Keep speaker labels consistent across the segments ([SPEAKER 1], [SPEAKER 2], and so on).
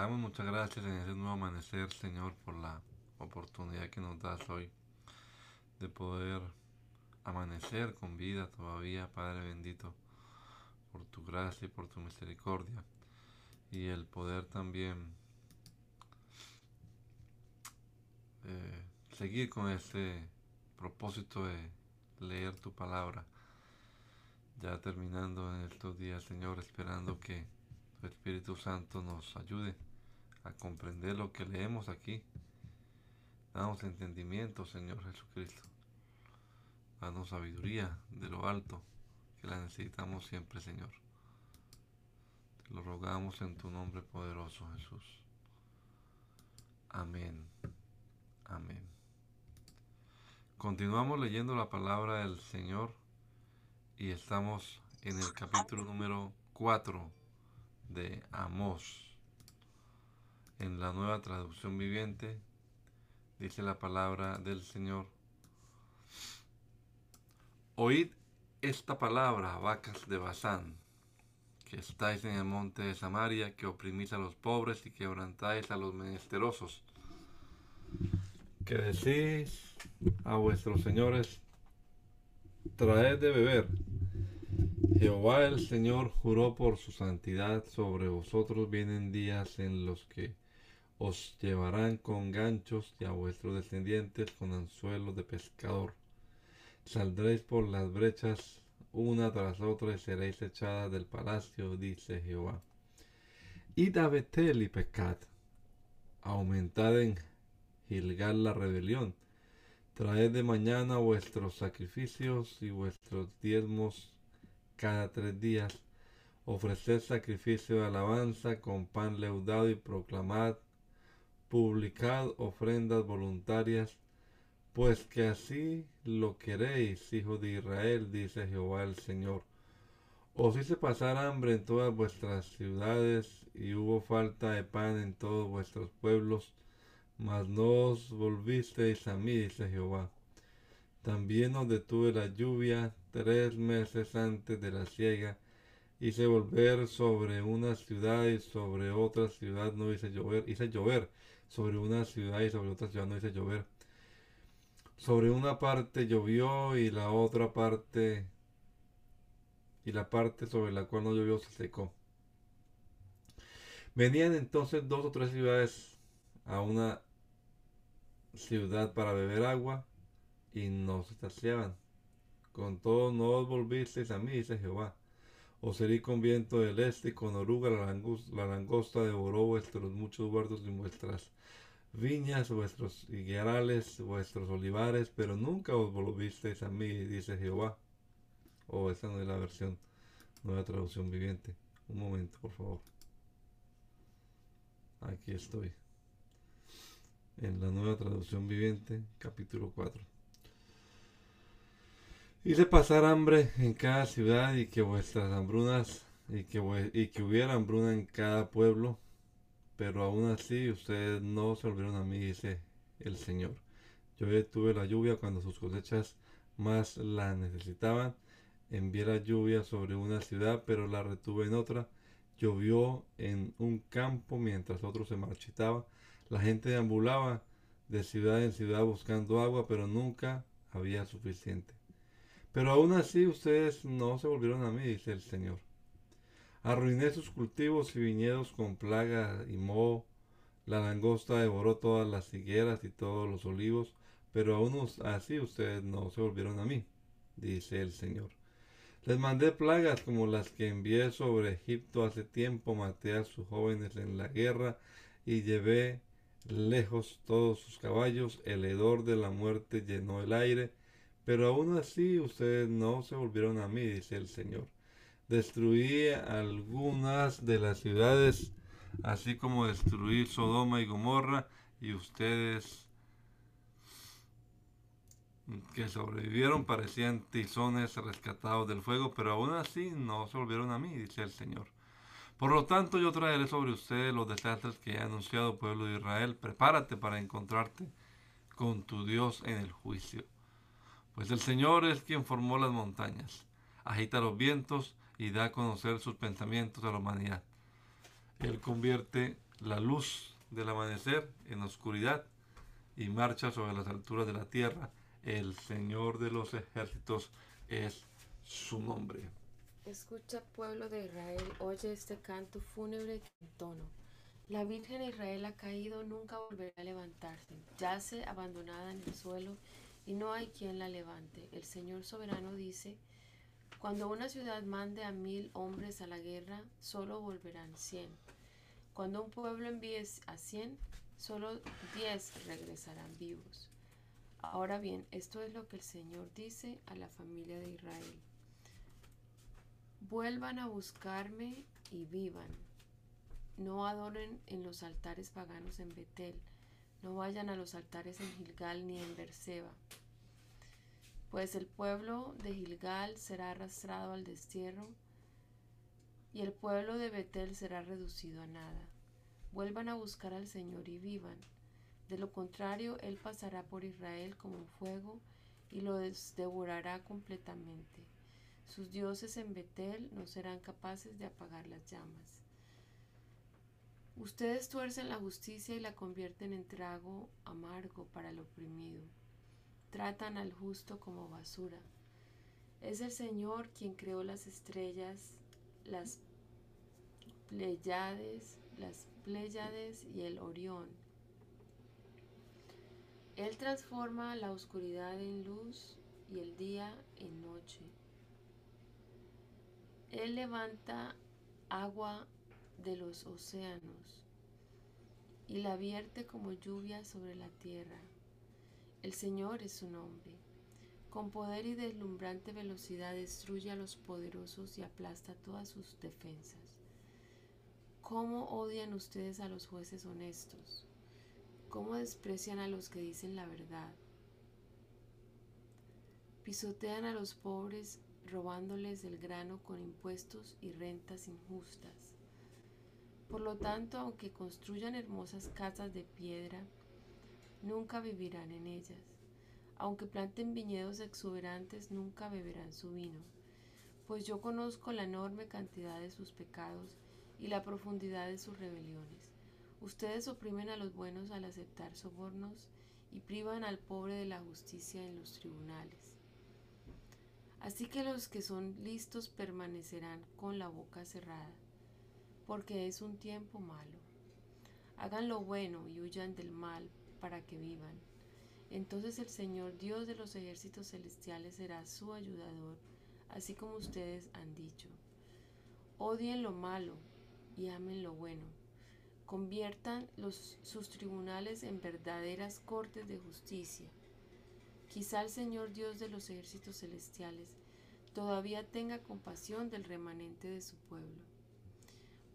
[SPEAKER 1] Damos muchas gracias en este nuevo amanecer, Señor, por la oportunidad que nos das hoy de poder amanecer con vida todavía, Padre bendito, por tu gracia y por tu misericordia, y el poder también eh, seguir con este propósito de leer tu palabra. Ya terminando en estos días, Señor, esperando que Espíritu Santo nos ayude a comprender lo que leemos aquí. Danos entendimiento, Señor Jesucristo. Danos sabiduría de lo alto, que la necesitamos siempre, Señor. Te lo rogamos en tu nombre poderoso, Jesús. Amén. Amén. Continuamos leyendo la palabra del Señor y estamos en el capítulo número 4 de Amós. En la nueva traducción viviente dice la palabra del Señor. Oíd esta palabra, vacas de Bazán, que estáis en el monte de Samaria, que oprimís a los pobres y quebrantáis a los menesterosos. Que decís a vuestros señores, traed de beber Jehová el Señor juró por su santidad, sobre vosotros vienen días en los que os llevarán con ganchos y a vuestros descendientes con anzuelos de pescador. Saldréis por las brechas una tras otra y seréis echadas del palacio, dice Jehová. Id a Betel y pecad, aumentad en Gilgal la rebelión, traed de mañana vuestros sacrificios y vuestros diezmos cada tres días, ofreced sacrificio de alabanza con pan leudado y proclamad, publicad ofrendas voluntarias, pues que así lo queréis, hijo de Israel, dice Jehová el Señor. Os hice pasar hambre en todas vuestras ciudades, y hubo falta de pan en todos vuestros pueblos, mas no os volvisteis a mí, dice Jehová. También os detuve la lluvia tres meses antes de la siega. Hice volver sobre una ciudad y sobre otra ciudad no hice llover. Hice llover sobre una ciudad y sobre otra ciudad no hice llover. Sobre una parte llovió y la otra parte y la parte sobre la cual no llovió se secó. Venían entonces dos o tres ciudades a una ciudad para beber agua y no se saciaban. Con todo no volvisteis a mí, dice Jehová. Os herí con viento del este y con oruga la langosta, la langosta devoró vuestros muchos huertos y vuestras viñas, vuestros higuerales, vuestros olivares, pero nunca os volvisteis a mí, dice Jehová. Oh, esta no es la versión, nueva traducción viviente. Un momento, por favor. Aquí estoy. En la nueva traducción viviente, capítulo 4. Hice pasar hambre en cada ciudad y que vuestras hambrunas y que, y que hubiera hambruna en cada pueblo, pero aún así ustedes no se volvieron a mí, dice el Señor. Yo detuve la lluvia cuando sus cosechas más la necesitaban. Envié la lluvia sobre una ciudad, pero la retuve en otra. Llovió en un campo mientras otro se marchitaba. La gente deambulaba de ciudad en ciudad buscando agua, pero nunca había suficiente. Pero aún así ustedes no se volvieron a mí, dice el Señor. Arruiné sus cultivos y viñedos con plaga y moho. La langosta devoró todas las higueras y todos los olivos, pero aún así ustedes no se volvieron a mí, dice el Señor. Les mandé plagas como las que envié sobre Egipto hace tiempo, maté a sus jóvenes en la guerra y llevé lejos todos sus caballos, el hedor de la muerte llenó el aire, pero aún así ustedes no se volvieron a mí, dice el Señor. Destruí algunas de las ciudades, así como destruí Sodoma y Gomorra, y ustedes que sobrevivieron parecían tizones rescatados del fuego, pero aún así no se volvieron a mí, dice el Señor. Por lo tanto, yo traeré sobre ustedes los desastres que ha anunciado pueblo de Israel. Prepárate para encontrarte con tu Dios en el juicio. Pues el Señor es quien formó las montañas, agita los vientos y da a conocer sus pensamientos a la humanidad. Él convierte la luz del amanecer en oscuridad y marcha sobre las alturas de la tierra el Señor de los ejércitos es su nombre.
[SPEAKER 2] Escucha, pueblo de Israel, oye este canto fúnebre en tono. La Virgen Israel ha caído, nunca volverá a levantarse. Yace abandonada en el suelo y no hay quien la levante. El Señor soberano dice, cuando una ciudad mande a mil hombres a la guerra, solo volverán cien. Cuando un pueblo envíe a cien, solo diez regresarán vivos. Ahora bien, esto es lo que el Señor dice a la familia de Israel. Vuelvan a buscarme y vivan. No adoren en los altares paganos en Betel. No vayan a los altares en Gilgal ni en Berseba. Pues el pueblo de Gilgal será arrastrado al destierro y el pueblo de Betel será reducido a nada. Vuelvan a buscar al Señor y vivan de lo contrario, Él pasará por Israel como un fuego y lo devorará completamente. Sus dioses en Betel no serán capaces de apagar las llamas. Ustedes tuercen la justicia y la convierten en trago amargo para el oprimido. Tratan al justo como basura. Es el Señor quien creó las estrellas, las Pleiades, las Pleiades y el Orión él transforma la oscuridad en luz y el día en noche. Él levanta agua de los océanos y la vierte como lluvia sobre la tierra. El Señor es su nombre. Con poder y deslumbrante velocidad destruye a los poderosos y aplasta todas sus defensas. ¿Cómo odian ustedes a los jueces honestos? cómo desprecian a los que dicen la verdad. Pisotean a los pobres robándoles el grano con impuestos y rentas injustas. Por lo tanto, aunque construyan hermosas casas de piedra, nunca vivirán en ellas. Aunque planten viñedos exuberantes, nunca beberán su vino, pues yo conozco la enorme cantidad de sus pecados y la profundidad de sus rebeliones. Ustedes oprimen a los buenos al aceptar sobornos y privan al pobre de la justicia en los tribunales. Así que los que son listos permanecerán con la boca cerrada, porque es un tiempo malo. Hagan lo bueno y huyan del mal para que vivan. Entonces el Señor Dios de los ejércitos celestiales será su ayudador, así como ustedes han dicho. Odien lo malo y amen lo bueno conviertan sus tribunales en verdaderas cortes de justicia. Quizá el Señor Dios de los ejércitos celestiales todavía tenga compasión del remanente de su pueblo.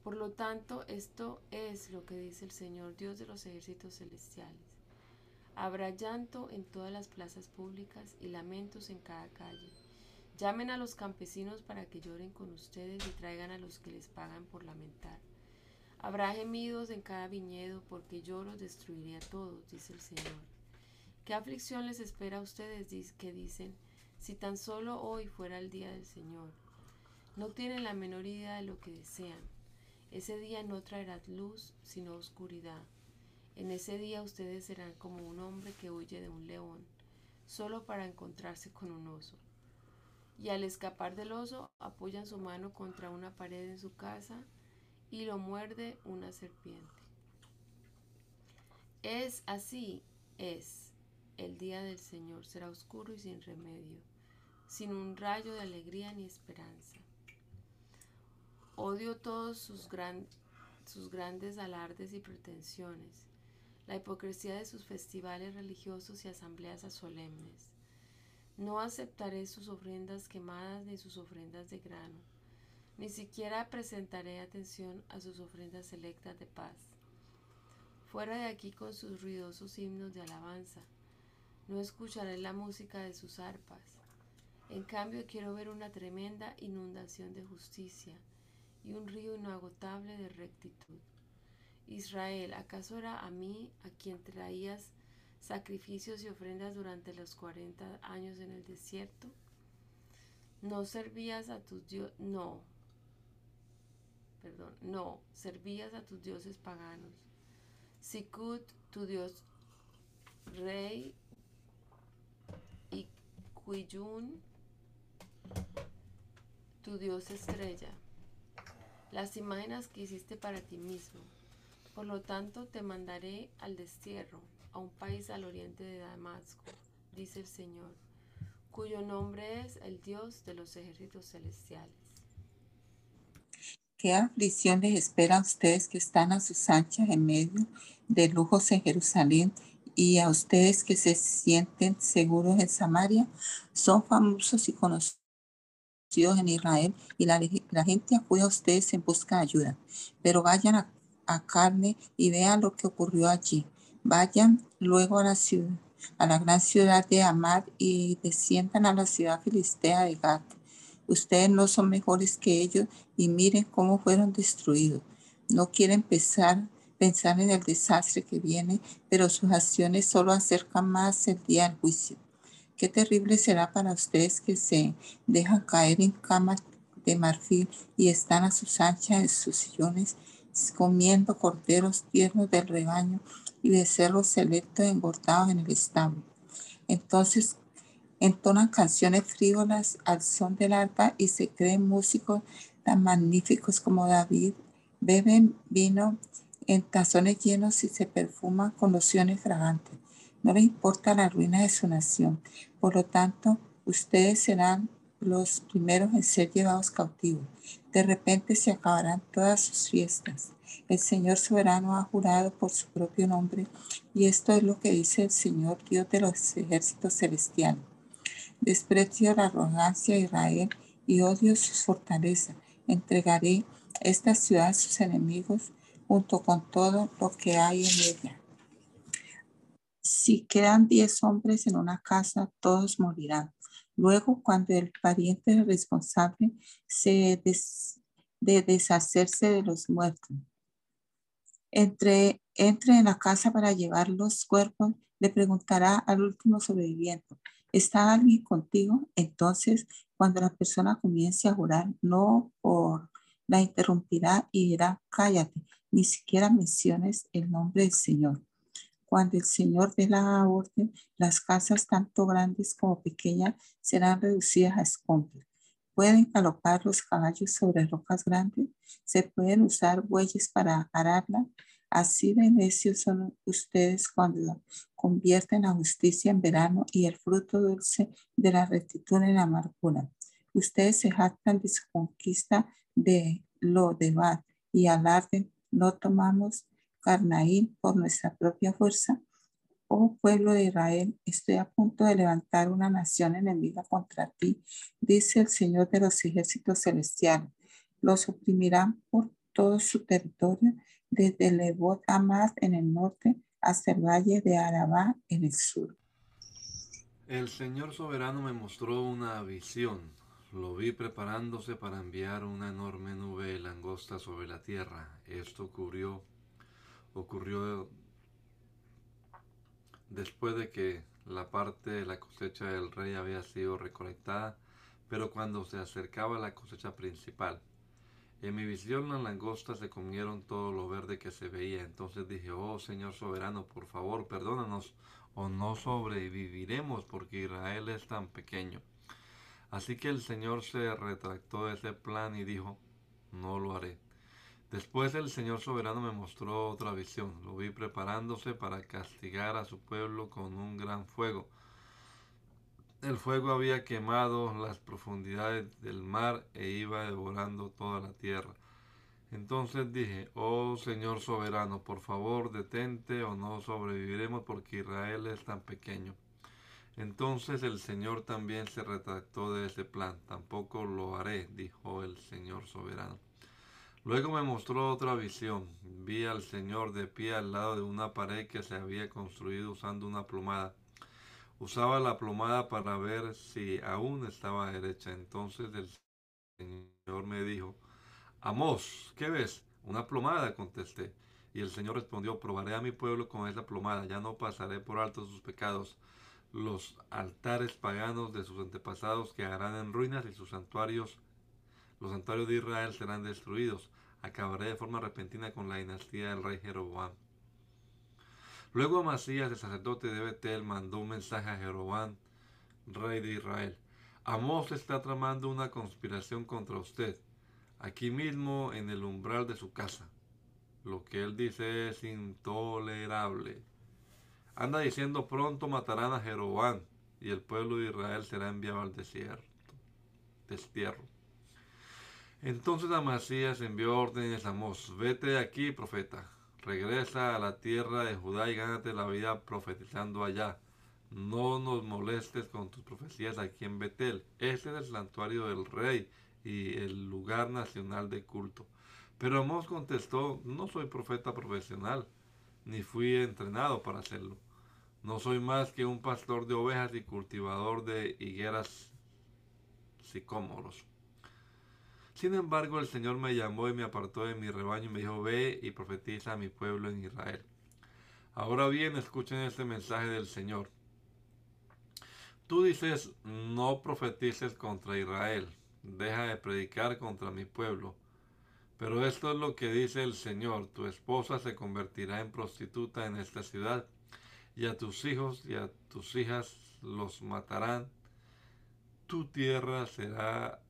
[SPEAKER 2] Por lo tanto, esto es lo que dice el Señor Dios de los ejércitos celestiales. Habrá llanto en todas las plazas públicas y lamentos en cada calle. Llamen a los campesinos para que lloren con ustedes y traigan a los que les pagan por lamentar. Habrá gemidos en cada viñedo, porque yo los destruiré a todos, dice el Señor. ¿Qué aflicción les espera a ustedes que dicen, si tan solo hoy fuera el día del Señor? No tienen la menor idea de lo que desean. Ese día no traerá luz, sino oscuridad. En ese día ustedes serán como un hombre que huye de un león, solo para encontrarse con un oso. Y al escapar del oso, apoyan su mano contra una pared en su casa y lo muerde una serpiente. Es así, es. El día del Señor será oscuro y sin remedio, sin un rayo de alegría ni esperanza. Odio todos sus, sus grandes alardes y pretensiones. La hipocresía de sus festivales religiosos y asambleas solemnes. No aceptaré sus ofrendas quemadas ni sus ofrendas de grano, ni siquiera presentaré atención a sus ofrendas selectas de paz. Fuera de aquí con sus ruidosos himnos de alabanza, no escucharé la música de sus arpas. En cambio quiero ver una tremenda inundación de justicia y un río inagotable de rectitud. Israel, ¿acaso era a mí a quien traías sacrificios y ofrendas durante los cuarenta años en el desierto? No servías a tus dioses, no, perdón, no, servías a tus dioses paganos. Sikut, tu dios rey, y Quiyun, tu dios estrella. Las imágenes que hiciste para ti mismo por lo tanto te mandaré al destierro, a un país al oriente de Damasco, dice el Señor, cuyo nombre es el Dios de los ejércitos celestiales.
[SPEAKER 3] ¿Qué aflicción les a ustedes que están a sus anchas en medio de lujos en Jerusalén y a ustedes que se sienten seguros en Samaria? Son famosos y conocidos en Israel y la, gente acude a ustedes en busca de ayuda. Pero vayan a a carne y vean lo que ocurrió allí. Vayan luego a la ciudad, a la gran ciudad de Amad y desciendan a la ciudad filistea de Gat. Ustedes no son mejores que ellos y miren cómo fueron destruidos. No quieren pensar, pensar en el desastre que viene, pero sus acciones solo acercan más el día del juicio. Qué terrible será para ustedes que se dejan caer en camas de marfil y están a sus anchas en sus sillones comiendo corderos tiernos del rebaño y becerros selectos engordados en el establo. Entonces entonan canciones frívolas al son del arpa y se creen músicos tan magníficos como David. Beben vino en tazones llenos y se perfuman con lociones fragantes. No le importa la ruina de su nación. Por lo tanto, ustedes serán los primeros en ser llevados cautivos. De repente se acabarán todas sus fiestas. El Señor soberano ha jurado por su propio nombre y esto es lo que dice el Señor Dios de los ejércitos celestiales. Desprecio la arrogancia de Israel y odio sus fortalezas. Entregaré esta ciudad a sus enemigos junto con todo lo que hay en ella. Si quedan diez hombres en una casa, todos morirán. Luego, cuando el pariente responsable se de deshacerse de los muertos, entre, entre en la casa para llevar los cuerpos, le preguntará al último sobreviviente, ¿está alguien contigo? Entonces, cuando la persona comience a jurar, no por la interrumpirá y dirá, cállate, ni siquiera menciones el nombre del Señor. Cuando el Señor dé la orden, las casas tanto grandes como pequeñas serán reducidas a escombros. Pueden galopar los caballos sobre rocas grandes, se pueden usar bueyes para ararla. Así de necios son ustedes cuando convierten la justicia en verano y el fruto dulce de la rectitud en amargura. Ustedes se jactan de su conquista de lo de Bad y alarden, no tomamos Carnaín por nuestra propia fuerza. Oh pueblo de Israel, estoy a punto de levantar una nación enemiga contra ti, dice el Señor de los ejércitos celestiales. Los oprimirán por todo su territorio, desde Lebot Amad en el norte hasta el valle de Arabá en el sur.
[SPEAKER 1] El Señor soberano me mostró una visión. Lo vi preparándose para enviar una enorme nube langosta sobre la tierra. Esto ocurrió ocurrió después de que la parte de la cosecha del rey había sido recolectada, pero cuando se acercaba la cosecha principal. En mi visión las langostas se comieron todo lo verde que se veía. Entonces dije, oh Señor soberano, por favor, perdónanos o no sobreviviremos porque Israel es tan pequeño. Así que el Señor se retractó de ese plan y dijo, no lo haré. Después el Señor soberano me mostró otra visión. Lo vi preparándose para castigar a su pueblo con un gran fuego. El fuego había quemado las profundidades del mar e iba devorando toda la tierra. Entonces dije, oh Señor soberano, por favor detente o no sobreviviremos porque Israel es tan pequeño. Entonces el Señor también se retractó de ese plan. Tampoco lo haré, dijo el Señor soberano. Luego me mostró otra visión. Vi al Señor de pie al lado de una pared que se había construido usando una plomada. Usaba la plomada para ver si aún estaba derecha. Entonces el Señor me dijo, Amos, ¿qué ves? Una plomada, contesté. Y el Señor respondió, probaré a mi pueblo con esa plomada, ya no pasaré por alto sus pecados los altares paganos de sus antepasados quedarán en ruinas y sus santuarios, los santuarios de Israel serán destruidos. Acabaré de forma repentina con la dinastía del rey Jeroboam. Luego Amasías, el sacerdote de Betel, mandó un mensaje a Jeroboam, rey de Israel. Amós está tramando una conspiración contra usted, aquí mismo en el umbral de su casa. Lo que él dice es intolerable. Anda diciendo pronto matarán a Jeroboam y el pueblo de Israel será enviado al desierto, destierro. Entonces Amasías envió órdenes a Amós, vete de aquí, profeta, regresa a la tierra de Judá y gánate la vida profetizando allá. No nos molestes con tus profecías aquí en Betel. Este es el santuario del rey y el lugar nacional de culto. Pero Amós contestó, no soy profeta profesional, ni fui entrenado para hacerlo. No soy más que un pastor de ovejas y cultivador de higueras sicómoros. Sin embargo, el Señor me llamó y me apartó de mi rebaño y me dijo, ve y profetiza a mi pueblo en Israel. Ahora bien, escuchen este mensaje del Señor. Tú dices, no profetices contra Israel, deja de predicar contra mi pueblo. Pero esto es lo que dice el Señor, tu esposa se convertirá en prostituta en esta ciudad y a tus hijos y a tus hijas los matarán. Tu tierra será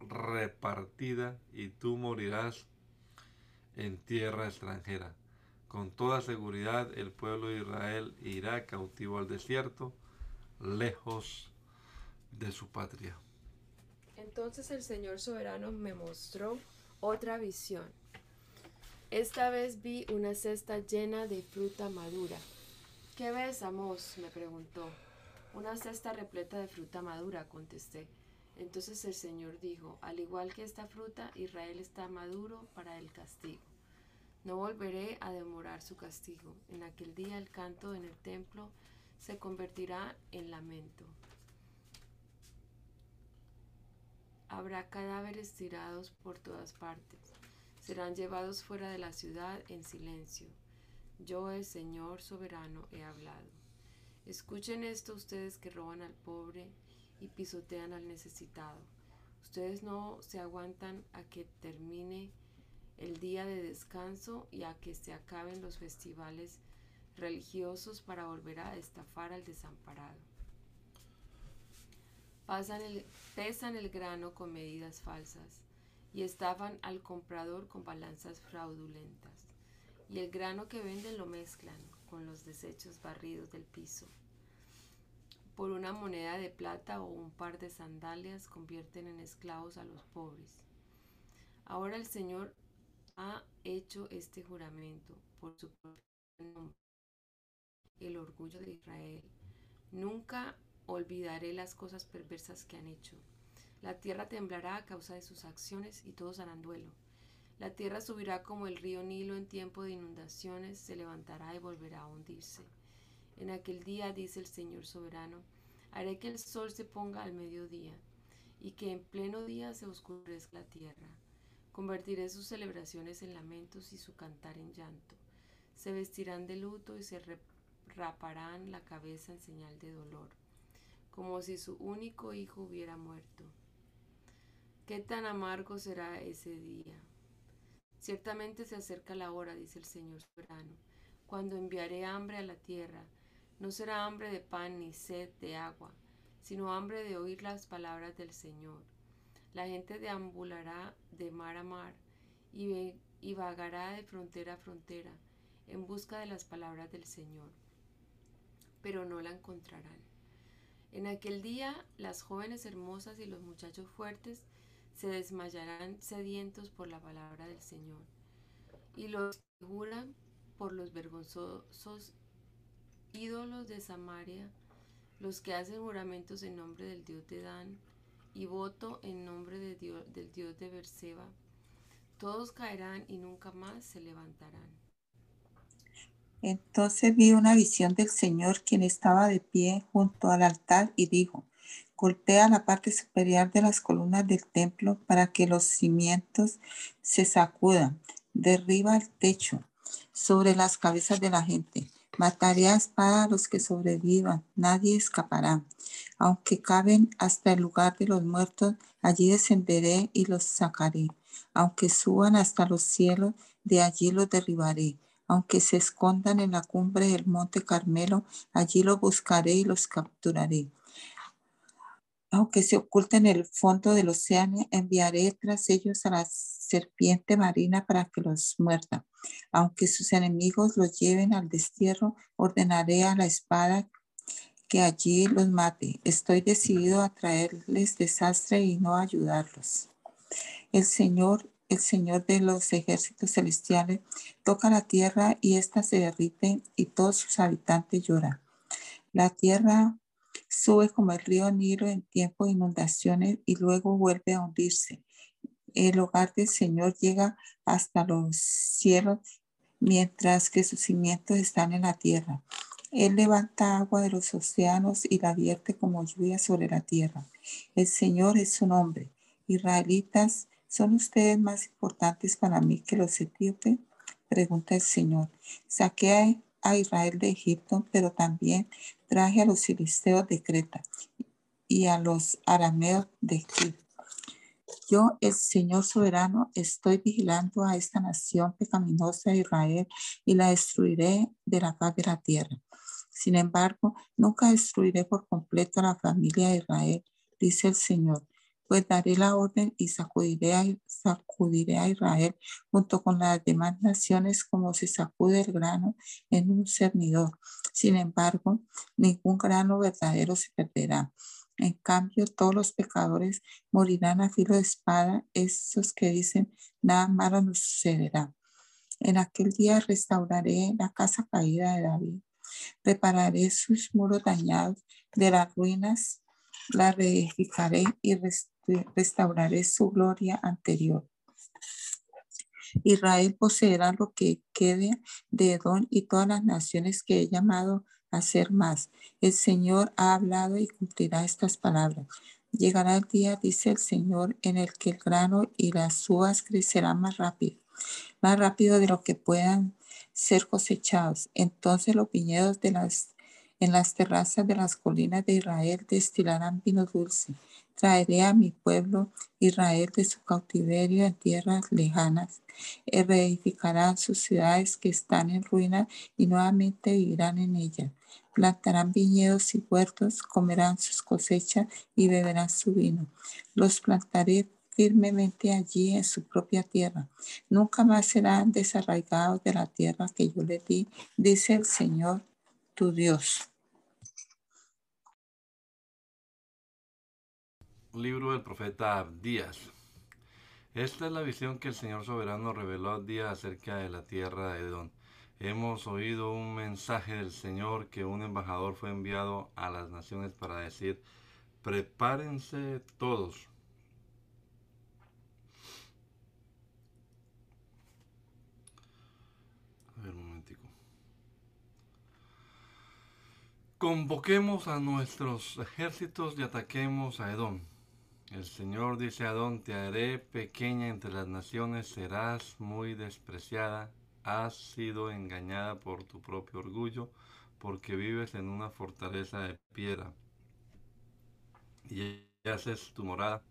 [SPEAKER 1] repartida y tú morirás en tierra extranjera. Con toda seguridad el pueblo de Israel irá cautivo al desierto, lejos de su patria.
[SPEAKER 2] Entonces el Señor soberano me mostró otra visión. Esta vez vi una cesta llena de fruta madura ¿Qué ves, Amos? me preguntó. Una cesta repleta de fruta madura, contesté. Entonces el Señor dijo, al igual que esta fruta, Israel está maduro para el castigo. No volveré a demorar su castigo. En aquel día el canto en el templo se convertirá en lamento. Habrá cadáveres tirados por todas partes. Serán llevados fuera de la ciudad en silencio. Yo, el Señor soberano, he hablado. Escuchen esto ustedes que roban al pobre y pisotean al necesitado. Ustedes no se aguantan a que termine el día de descanso y a que se acaben los festivales religiosos para volver a estafar al desamparado. Pasan el, pesan el grano con medidas falsas y estafan al comprador con balanzas fraudulentas y el grano que venden lo mezclan con los desechos barridos del piso. Por una moneda de plata o un par de sandalias convierten en esclavos a los pobres. Ahora el Señor ha hecho este juramento por su propio nombre, el orgullo de Israel. Nunca olvidaré las cosas perversas que han hecho. La tierra temblará a causa de sus acciones y todos harán duelo. La tierra subirá como el río Nilo en tiempo de inundaciones, se levantará y volverá a hundirse. En aquel día, dice el Señor soberano, haré que el sol se ponga al mediodía y que en pleno día se oscurezca la tierra. Convertiré sus celebraciones en lamentos y su cantar en llanto. Se vestirán de luto y se raparán la cabeza en señal de dolor, como si su único hijo hubiera muerto. Qué tan amargo será ese día. Ciertamente se acerca la hora, dice el Señor soberano, cuando enviaré hambre a la tierra. No será hambre de pan ni sed de agua, sino hambre de oír las palabras del Señor. La gente deambulará de mar a mar y, vagará de frontera a frontera en busca de las palabras del Señor, pero no la encontrarán. En aquel día las jóvenes hermosas y los muchachos fuertes se desmayarán sedientos por la palabra del Señor. Y los que juran por los vergonzosos ídolos de Samaria, los que hacen juramentos en nombre del Dios de Dan y voto en nombre del Dios de Berseba, todos caerán y nunca más se levantarán.
[SPEAKER 3] Entonces vi una visión del Señor quien estaba de pie junto al altar y dijo, golpea la parte superior de las columnas del templo para que los cimientos se sacudan, derriba el techo sobre las cabezas de la gente. Mataré a espada a los que sobrevivan, nadie escapará. Aunque caben hasta el lugar de los muertos, allí descenderé y los sacaré. Aunque suban hasta los cielos, de allí los derribaré. Aunque se escondan en la cumbre del monte Carmelo, allí los buscaré y los capturaré. Aunque se oculten en el fondo del océano, enviaré tras ellos a la serpiente marina para que los muerda. Aunque sus enemigos los lleven al destierro, ordenaré a la espada que allí los mate. Estoy decidido a traerles desastre y no ayudarlos. El Señor, el Señor de los ejércitos celestiales, toca la tierra y ésta se derrite y todos sus habitantes lloran. La tierra sube como el río Nilo en tiempo de inundaciones y luego vuelve a hundirse. El hogar del Señor llega hasta los cielos mientras que sus cimientos están en la tierra. Él levanta agua de los océanos y la vierte como lluvia sobre la tierra. El Señor es su nombre. Israelitas, ¿son ustedes más importantes para mí que los etíopes? Pregunta el Señor. Saqué a Israel de Egipto, pero también traje a los filisteos de Creta y a los arameos de Egipto. Yo, el Señor soberano, estoy vigilando a esta nación pecaminosa de Israel y la destruiré de la paz de la tierra. Sin embargo, nunca destruiré por completo a la familia de Israel, dice el Señor, pues daré la orden y sacudiré a, sacudiré a Israel junto con las demás naciones como se sacude el grano en un cernidor. Sin embargo, ningún grano verdadero se perderá. En cambio, todos los pecadores morirán a filo de espada, esos que dicen, nada malo nos sucederá. En aquel día restauraré la casa caída de David Repararé sus muros dañados de las ruinas, la reedificaré y restauraré su gloria anterior. Israel poseerá lo que quede de Edom y todas las naciones que he llamado a ser más. El Señor ha hablado y cumplirá estas palabras. Llegará el día, dice el Señor, en el que el grano y las uvas crecerán más rápido, más rápido de lo que puedan ser cosechados. Entonces los viñedos de las, en las terrazas de las colinas de Israel destilarán vino dulce. Traeré a mi pueblo Israel de su cautiverio en tierras lejanas. Reedificarán sus ciudades que están en ruina y nuevamente vivirán en ellas. Plantarán viñedos y huertos, comerán sus cosechas y beberán su vino. Los plantaré firmemente allí en su propia tierra. Nunca más serán desarraigados de la tierra que yo les di, dice el Señor tu Dios.
[SPEAKER 1] Libro del profeta Abdías. Esta es la visión que el Señor soberano reveló a Abdías acerca de la tierra de Edom. Hemos oído un mensaje del Señor que un embajador fue enviado a las naciones para decir, prepárense todos Convoquemos a nuestros ejércitos y ataquemos a Edom. El Señor dice a Edom, te haré pequeña entre las naciones, serás muy despreciada, has sido engañada por tu propio orgullo, porque vives en una fortaleza de piedra y haces tu morada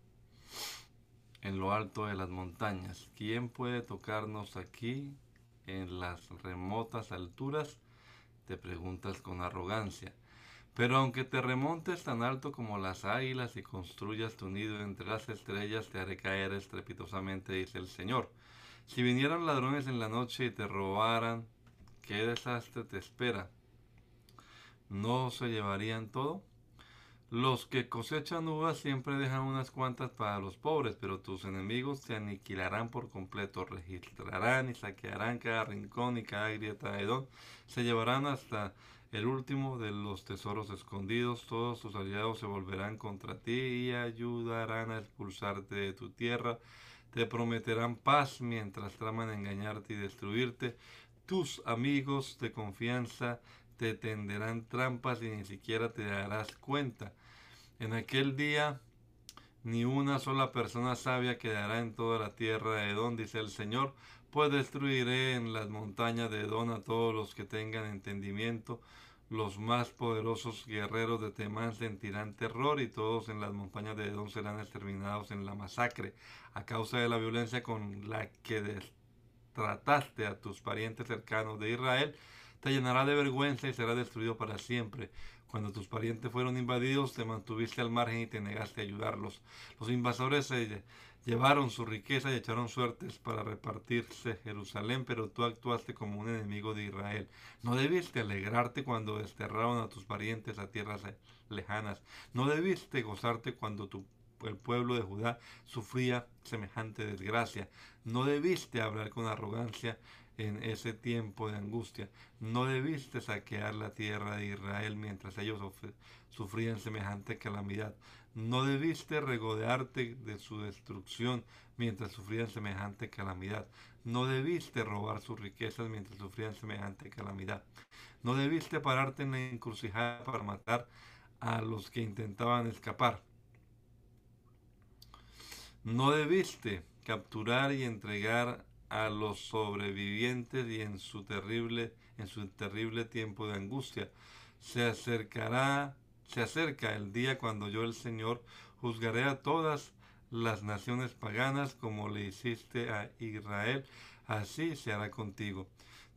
[SPEAKER 1] en lo alto de las montañas. ¿Quién puede tocarnos aquí en las remotas alturas? te preguntas con arrogancia. Pero aunque te remontes tan alto como las águilas y construyas tu nido entre las estrellas, te haré caer estrepitosamente, dice el Señor. Si vinieran ladrones en la noche y te robaran, ¿qué desastre te espera? ¿No se llevarían todo? Los que cosechan uvas siempre dejan unas cuantas para los pobres, pero tus enemigos te aniquilarán por completo, registrarán y saquearán cada rincón y cada grieta de don, se llevarán hasta el último de los tesoros escondidos, todos tus aliados se volverán contra ti y ayudarán a expulsarte de tu tierra, te prometerán paz mientras traman engañarte y destruirte, tus amigos de confianza te tenderán trampas y ni siquiera te darás cuenta. En aquel día ni una sola persona sabia quedará en toda la tierra de Edom, dice el Señor, pues destruiré en las montañas de Edom a todos los que tengan entendimiento. Los más poderosos guerreros de Temán sentirán terror y todos en las montañas de Edom serán exterminados en la masacre a causa de la violencia con la que trataste a tus parientes cercanos de Israel te llenará de vergüenza y será destruido para siempre. Cuando tus parientes fueron invadidos, te mantuviste al margen y te negaste a ayudarlos. Los invasores se llevaron su riqueza y echaron suertes para repartirse Jerusalén, pero tú actuaste como un enemigo de Israel. No debiste alegrarte cuando desterraron a tus parientes a tierras lejanas. No debiste gozarte cuando tu el pueblo de Judá sufría semejante desgracia. No debiste hablar con arrogancia en ese tiempo de angustia. No debiste saquear la tierra de Israel mientras ellos sufrían semejante calamidad. No debiste regodearte de su destrucción mientras sufrían semejante calamidad. No debiste robar sus riquezas mientras sufrían semejante calamidad. No debiste pararte en la encrucijada para matar a los que intentaban escapar. No debiste capturar y entregar a los sobrevivientes y en su terrible, en su terrible tiempo de angustia. Se acercará, se acerca el día cuando yo el Señor juzgaré a todas las naciones paganas como le hiciste a Israel, así se hará contigo.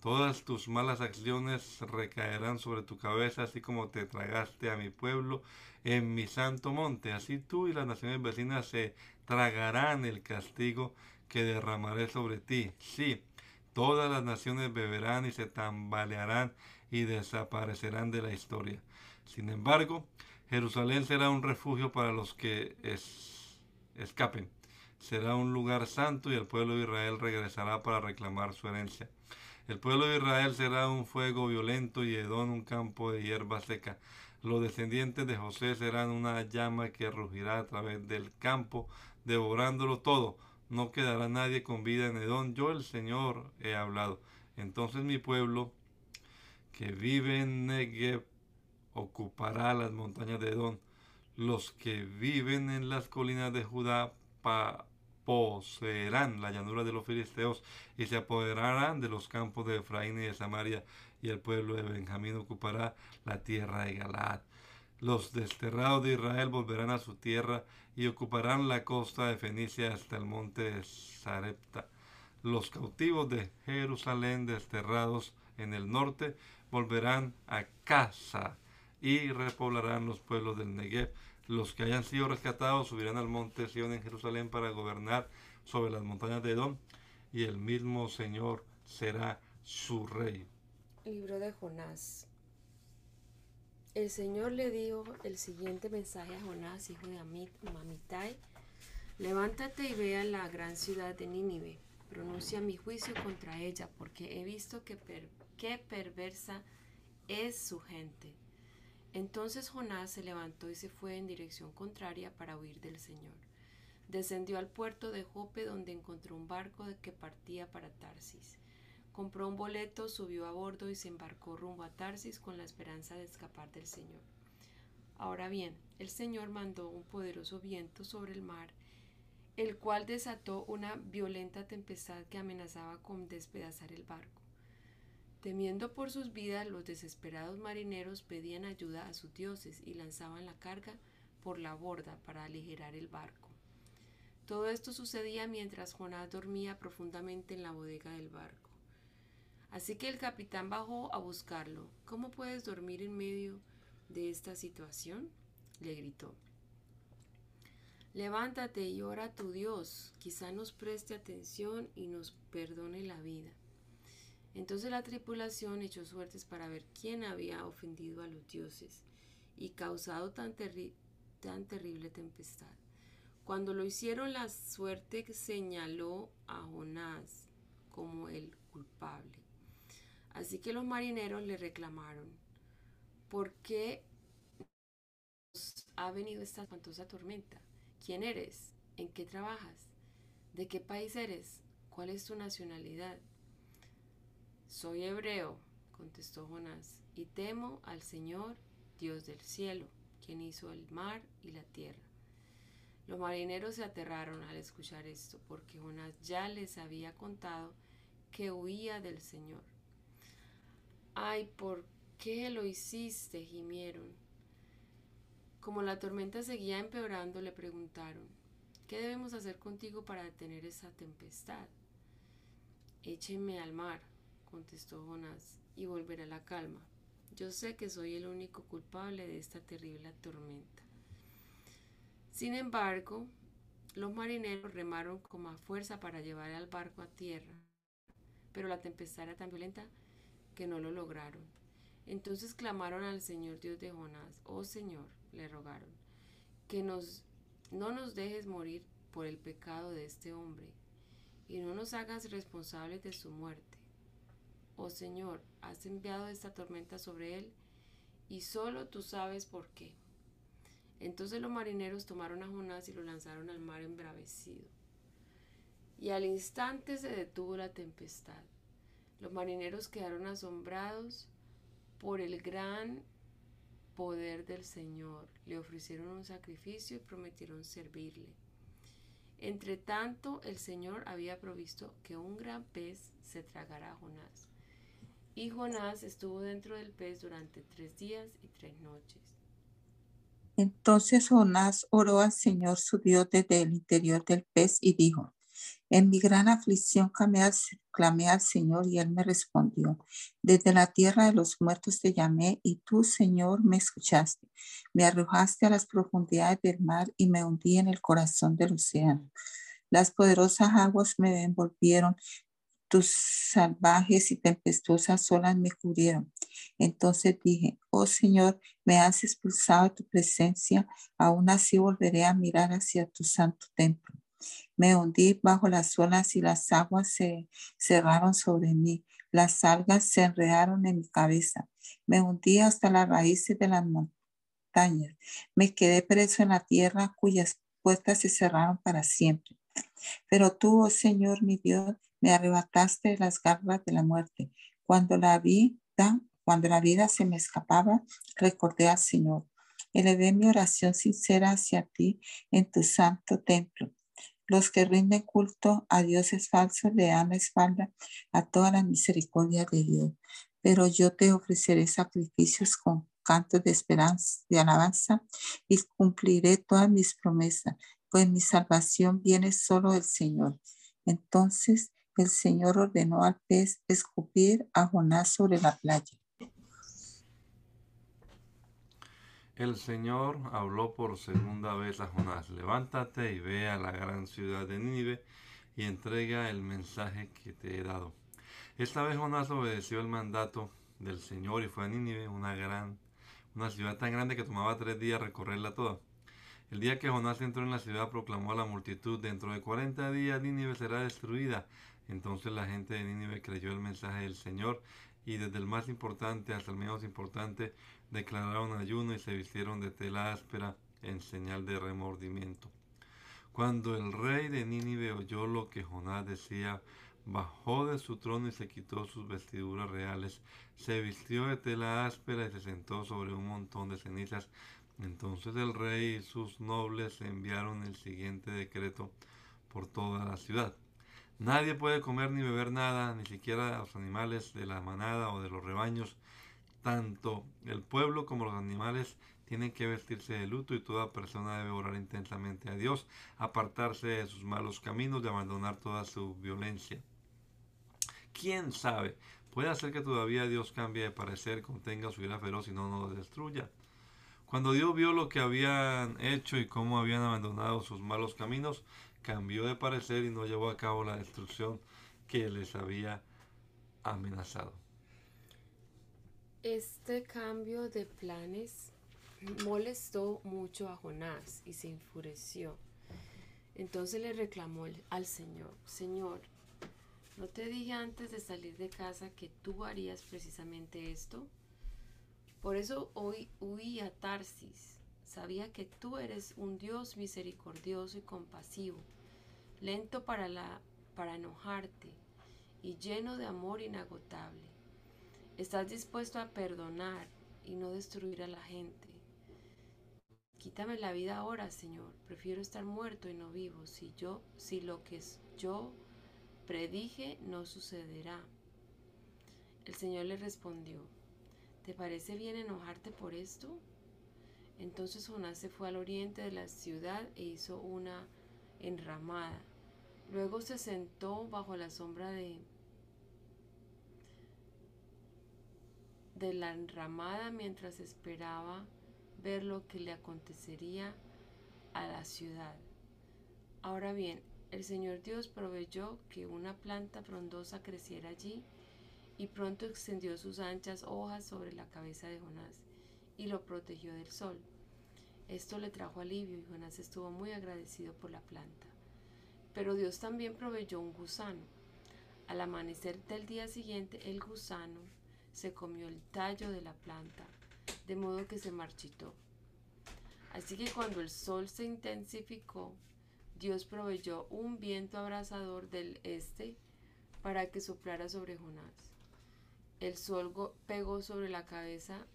[SPEAKER 1] Todas tus malas acciones recaerán sobre tu cabeza, así como te tragaste a mi pueblo en mi santo monte. Así tú y las naciones vecinas se tragarán el castigo que derramaré sobre ti. Sí, todas las naciones beberán y se tambalearán y desaparecerán de la historia. Sin embargo, Jerusalén será un refugio para los que escapen. Será un lugar santo y el pueblo de Israel regresará para reclamar su herencia. El pueblo de Israel será un fuego violento y Edom un campo de hierba seca. Los descendientes de José serán una llama que rugirá a través del campo, devorándolo todo no quedará nadie con vida en Edom. Yo el Señor he hablado. Entonces mi pueblo que vive en Negev ocupará las montañas de Edom. Los que viven en las colinas de Judá poseerán la llanura de los filisteos y se apoderarán de los campos de Efraín y de Samaria y el pueblo de Benjamín ocupará la tierra de Galaad. Los desterrados de Israel volverán a su tierra y ocuparán la costa de Fenicia hasta el monte de Sarepta. Los cautivos de Jerusalén desterrados en el norte volverán a casa y repoblarán los pueblos del Negev. Los que hayan sido rescatados subirán al monte Sion en Jerusalén para gobernar sobre las montañas de Edom y el mismo Señor será su rey.
[SPEAKER 2] Libro de Jonás. El Señor le dio el siguiente mensaje a Jonás, hijo de Amitai. Levántate y ve a la gran ciudad de Nínive. Pronuncia mi juicio contra ella, porque he visto que, qué perversa es su gente. Entonces Jonás se levantó y se fue en dirección contraria para huir del Señor. Descendió al puerto de Jope donde encontró un barco que partía para Tarsis. Compró un boleto, subió a bordo y se embarcó rumbo a Tarsis con la esperanza de escapar del Señor. Ahora bien, el Señor mandó un poderoso viento sobre el mar, el cual desató una violenta tempestad que amenazaba con despedazar el barco. Temiendo por sus vidas, los desesperados marineros pedían ayuda a sus dioses y lanzaban la carga por la borda para aligerar el barco. Todo esto sucedía mientras Jonás dormía profundamente en la bodega del barco. Así que el capitán bajó a buscarlo. ¿Cómo puedes dormir en medio de esta situación? le gritó. Levántate y ora a tu Dios, quizá nos preste atención y nos perdone la vida. Entonces la tripulación echó suertes para ver quién había ofendido a los dioses, y causado tan, terrible tempestad. Cuando lo hicieron, la suerte señaló a Jonás como el culpable. Así que los marineros le reclamaron, ¿por qué nos ha venido esta espantosa tormenta? ¿Quién eres? ¿En qué trabajas? ¿De qué país eres? ¿Cuál es tu nacionalidad? Soy hebreo, contestó Jonás, y temo al Señor, Dios del cielo, quien hizo el mar y la tierra. Los marineros se aterraron al escuchar esto, porque Jonás ya les había contado que huía del Señor. Ay, ¿por qué lo hiciste? gimieron. Como la tormenta seguía empeorando, le preguntaron, ¿qué debemos hacer contigo para detener esa tempestad? Échenme al mar, contestó Jonás, y volverá la calma. Yo sé que soy el único culpable de esta terrible tormenta. Sin embargo, los marineros remaron con más fuerza para llevar al barco a tierra, pero la tempestad era tan violenta que no lo lograron. Entonces clamaron al Señor Dios de Jonás, oh Señor, le rogaron, que nos, no nos dejes morir por el pecado de este hombre, y no nos hagas responsables de su muerte. Oh Señor, has enviado esta tormenta sobre él, y solo tú sabes por qué. Entonces los marineros tomaron a Jonás y lo lanzaron al mar embravecido. Y al instante se detuvo la tempestad. Los marineros quedaron asombrados por el gran poder del Señor. Le ofrecieron un sacrificio y prometieron servirle. Entre tanto, el Señor había provisto que un gran pez se tragara a Jonás. Y Jonás estuvo dentro del pez durante tres días y tres noches.
[SPEAKER 3] Entonces Jonás oró al Señor su Dios desde el interior del pez y dijo, en mi gran aflicción clamé al, clamé al, Señor y Él me respondió. Desde la tierra de los muertos te llamé y tú, Señor, me escuchaste. Me arrojaste a las profundidades del mar y me hundí en el corazón del océano. Las poderosas aguas me envolvieron, tus salvajes y tempestuosas olas me cubrieron. Entonces dije, oh Señor, me has expulsado de tu presencia, aún así volveré a mirar hacia tu santo templo. Me hundí bajo las olas y las aguas se cerraron sobre mí. Las algas se enredaron en mi cabeza. Me hundí hasta las raíces de las montañas. Me quedé preso en la tierra cuyas puertas se cerraron para siempre. Pero tú, oh Señor mi Dios, me arrebataste de las garras de la muerte. Cuando la vida, cuando la vida se me escapaba, recordé al Señor. Elevé mi oración sincera hacia ti en tu santo templo. Los que rinden culto a dioses falsos le dan la espalda a toda la misericordia de Dios. Pero yo te ofreceré sacrificios con cantos de esperanza, de alabanza, y cumpliré todas mis promesas, pues mi salvación viene solo del Señor. Entonces el Señor ordenó al pez escupir a Jonás sobre la playa.
[SPEAKER 1] El Señor habló por segunda vez a Jonás, levántate y ve a la gran ciudad de Nínive y entrega el mensaje que te he dado. Esta vez Jonás obedeció el mandato del Señor y fue a Nínive, una gran, una ciudad tan grande que tomaba tres días recorrerla toda. El día que Jonás entró en la ciudad proclamó a la multitud, dentro de cuarenta días Nínive será destruida. Entonces la gente de Nínive creyó el mensaje del Señor y desde el más importante hasta el menos importante declararon ayuno y se vistieron de tela áspera en señal de remordimiento. Cuando el rey de Nínive oyó lo que Jonás decía, bajó de su trono y se quitó sus vestiduras reales, se vistió de tela áspera y se sentó sobre un montón de cenizas. Entonces el rey y sus nobles enviaron el siguiente decreto por toda la ciudad. Nadie puede comer ni beber nada, ni siquiera los animales de la manada o de los rebaños, tanto el pueblo como los animales tienen que vestirse de luto y toda persona debe orar intensamente a Dios, apartarse de sus malos caminos, de abandonar toda su violencia. ¿Quién sabe? Puede hacer que todavía Dios cambie de parecer, contenga su ira feroz y no nos destruya. Cuando Dios vio lo que habían hecho y cómo habían abandonado sus malos caminos, cambió de parecer y no llevó a cabo la destrucción que les había amenazado.
[SPEAKER 2] Este cambio de planes molestó mucho a Jonás y se enfureció. Entonces le reclamó al Señor, Señor, ¿no te dije antes de salir de casa que tú harías precisamente esto? Por eso hoy huí a Tarsis. Sabía que tú eres un Dios misericordioso y compasivo, lento para, la, para enojarte y lleno de amor inagotable. Estás dispuesto a perdonar y no destruir a la gente. Quítame la vida ahora, Señor. Prefiero estar muerto y no vivo. Si yo, si lo que yo predije no sucederá. El Señor le respondió, ¿te parece bien enojarte por esto? Entonces Jonás se fue al oriente de la ciudad e hizo una enramada. Luego se sentó bajo la sombra de, de la enramada mientras esperaba ver lo que le acontecería a la ciudad. Ahora bien, el Señor Dios proveyó que una planta frondosa creciera allí y pronto extendió sus anchas hojas sobre la cabeza de Jonás y lo protegió del sol. Esto le trajo alivio y Jonás estuvo muy agradecido por la planta. Pero Dios también proveyó un gusano. Al amanecer del día siguiente, el gusano se comió el tallo de la planta de modo que se marchitó. Así que cuando el sol se intensificó, Dios proveyó un viento abrasador del este para que soplara sobre Jonás. El sol pegó sobre la cabeza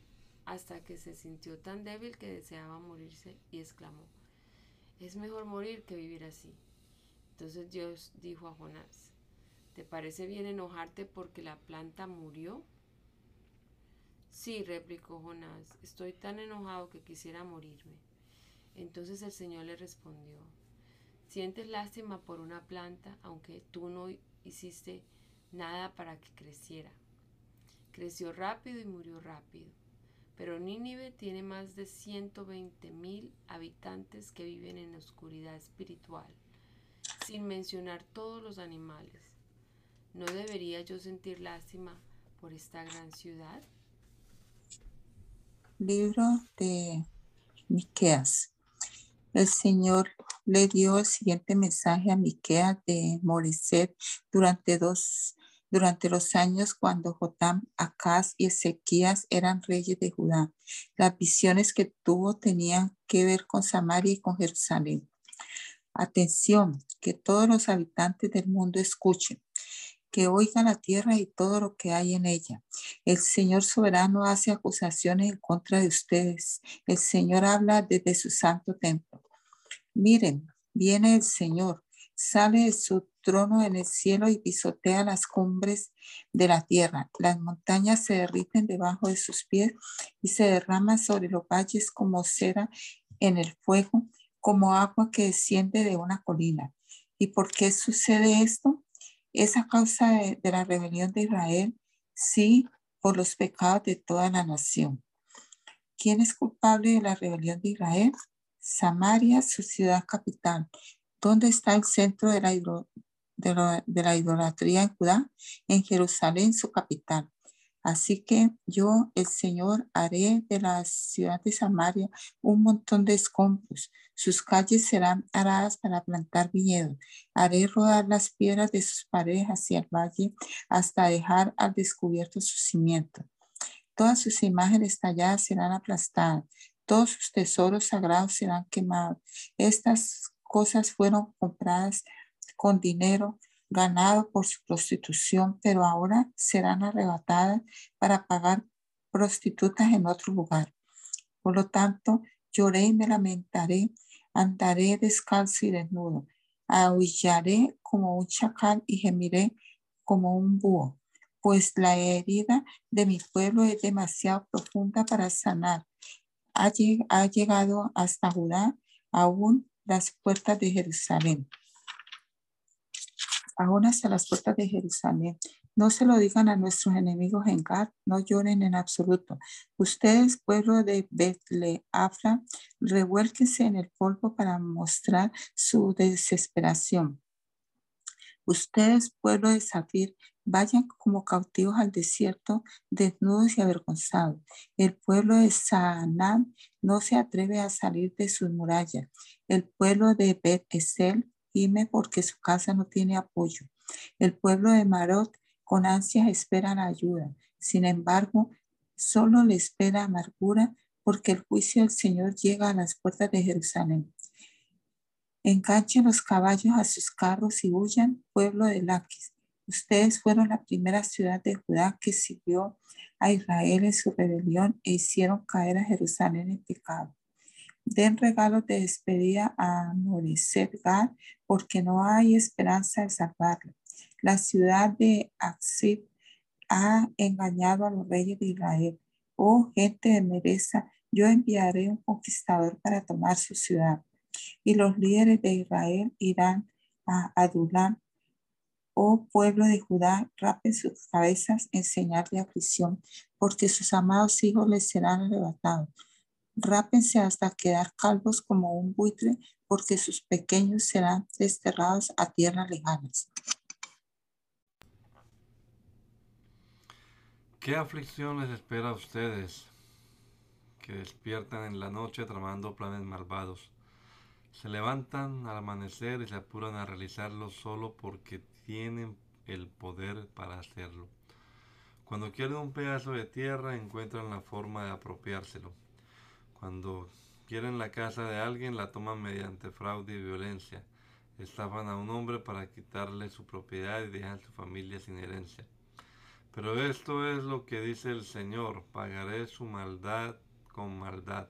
[SPEAKER 2] hasta que se sintió tan débil que deseaba morirse y exclamó, es mejor morir que vivir así. Entonces Dios dijo a Jonás, ¿te parece bien enojarte porque la planta murió? Sí, replicó Jonás, estoy tan enojado que quisiera morirme. Entonces el Señor le respondió, sientes lástima por una planta, aunque tú no hiciste nada para que creciera. Creció rápido y murió rápido. Pero Nínive tiene más de 120 mil habitantes que viven en oscuridad espiritual, sin mencionar todos los animales. ¿No debería yo sentir lástima por esta gran ciudad?
[SPEAKER 3] libro de Miqueas. El Señor le dio el siguiente mensaje a Miqueas de Moreset durante dos durante los años cuando Jotam, Acaz y Ezequías eran reyes de Judá. Las visiones que tuvo tenían que ver con Samaria y con Jerusalén. Atención, que todos los habitantes del mundo escuchen que oiga la tierra y todo lo que hay en ella. El Señor soberano hace acusaciones en contra de ustedes. El Señor habla desde su santo templo. Miren, viene el Señor, sale de su trono en el cielo y pisotea las cumbres de la tierra. Las montañas se derriten debajo de sus pies y se derraman sobre los valles como cera en el fuego, como agua que desciende de una colina. ¿Y por qué sucede esto? ¿Es a causa de, la rebelión de Israel? Sí, por los pecados de toda la nación. ¿Quién es culpable de la rebelión de Israel? Samaria, su ciudad capital. ¿Dónde está el centro de la, de la idolatría en Judá? En Jerusalén, su capital. Así que yo, el Señor, haré de la ciudad de Samaria un montón de escombros. Sus calles serán aradas para plantar viñedos. Haré rodar las piedras de sus paredes hacia el valle hasta dejar al descubierto su cimiento. Todas sus imágenes talladas serán aplastadas. Todos sus tesoros sagrados serán quemados. Estas cosas fueron compradas con dinero ganado por su prostitución, pero ahora serán arrebatadas para pagar prostitutas en otro lugar. Por lo tanto, lloré y me lamentaré, andaré descalzo y desnudo, aullaré como un chacal y gemiré como un búho, pues la herida de mi pueblo es demasiado profunda para sanar. Ha, llegado hasta Judá, aún las puertas de Jerusalén aún hasta las puertas de Jerusalén. No se lo digan a nuestros enemigos en Gad, no lloren en absoluto. Ustedes, pueblo de Betleafra, revuélquense en el polvo para mostrar su desesperación. Ustedes, pueblo de Zafir, Vayan como cautivos al desierto, desnudos y avergonzados. El pueblo de Saanán no se atreve a salir de sus murallas. El pueblo de Bet Esel gime porque su casa no tiene apoyo. El pueblo de Marot con ansias espera la ayuda. Sin embargo, solo le espera amargura porque el juicio del Señor llega a las puertas de Jerusalén. Enganchen los caballos a sus carros y huyan, pueblo de Laquis. Ustedes fueron la primera ciudad de Judá que siguió a Israel en su rebelión e hicieron caer a Jerusalén en pecado. Den regalos de despedida a Moreset porque no hay esperanza de salvarla. La ciudad de Axib ha engañado a los reyes de Israel. Oh gente de Mereza, yo enviaré un conquistador para tomar su ciudad. Y los líderes de Israel irán a Adulam. Oh pueblo de Judá, rapen sus cabezas en señal de aflicción, porque sus amados hijos les serán arrebatados. Rápense hasta quedar calvos como un buitre, porque sus pequeños serán desterrados a tierras lejanas.
[SPEAKER 1] ¿Qué aflicción les espera a ustedes que despiertan en la noche tramando planes malvados? Se levantan al amanecer y se apuran a realizarlo solo porque tienen el poder para hacerlo. Cuando quieren un pedazo de tierra encuentran la forma de apropiárselo. Cuando quieren la casa de alguien la toman mediante fraude y violencia. Estafan a un hombre para quitarle su propiedad y dejan su familia sin herencia. Pero esto es lo que dice el Señor, pagaré su maldad con maldad.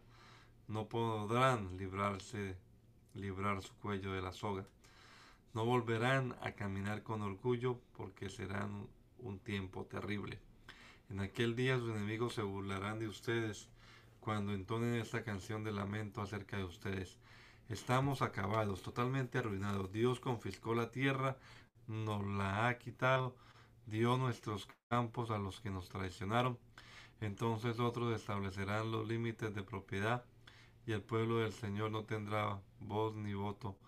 [SPEAKER 1] No podrán librarse librar su cuello de la soga. No volverán a caminar con orgullo porque serán un tiempo terrible. En aquel día sus enemigos se burlarán de ustedes cuando entonen esta canción de lamento acerca de ustedes. Estamos acabados, totalmente arruinados. Dios confiscó la tierra, nos la ha quitado, dio nuestros campos a los que nos traicionaron. Entonces otros establecerán los límites de propiedad y el pueblo del Señor no tendrá voz ni voto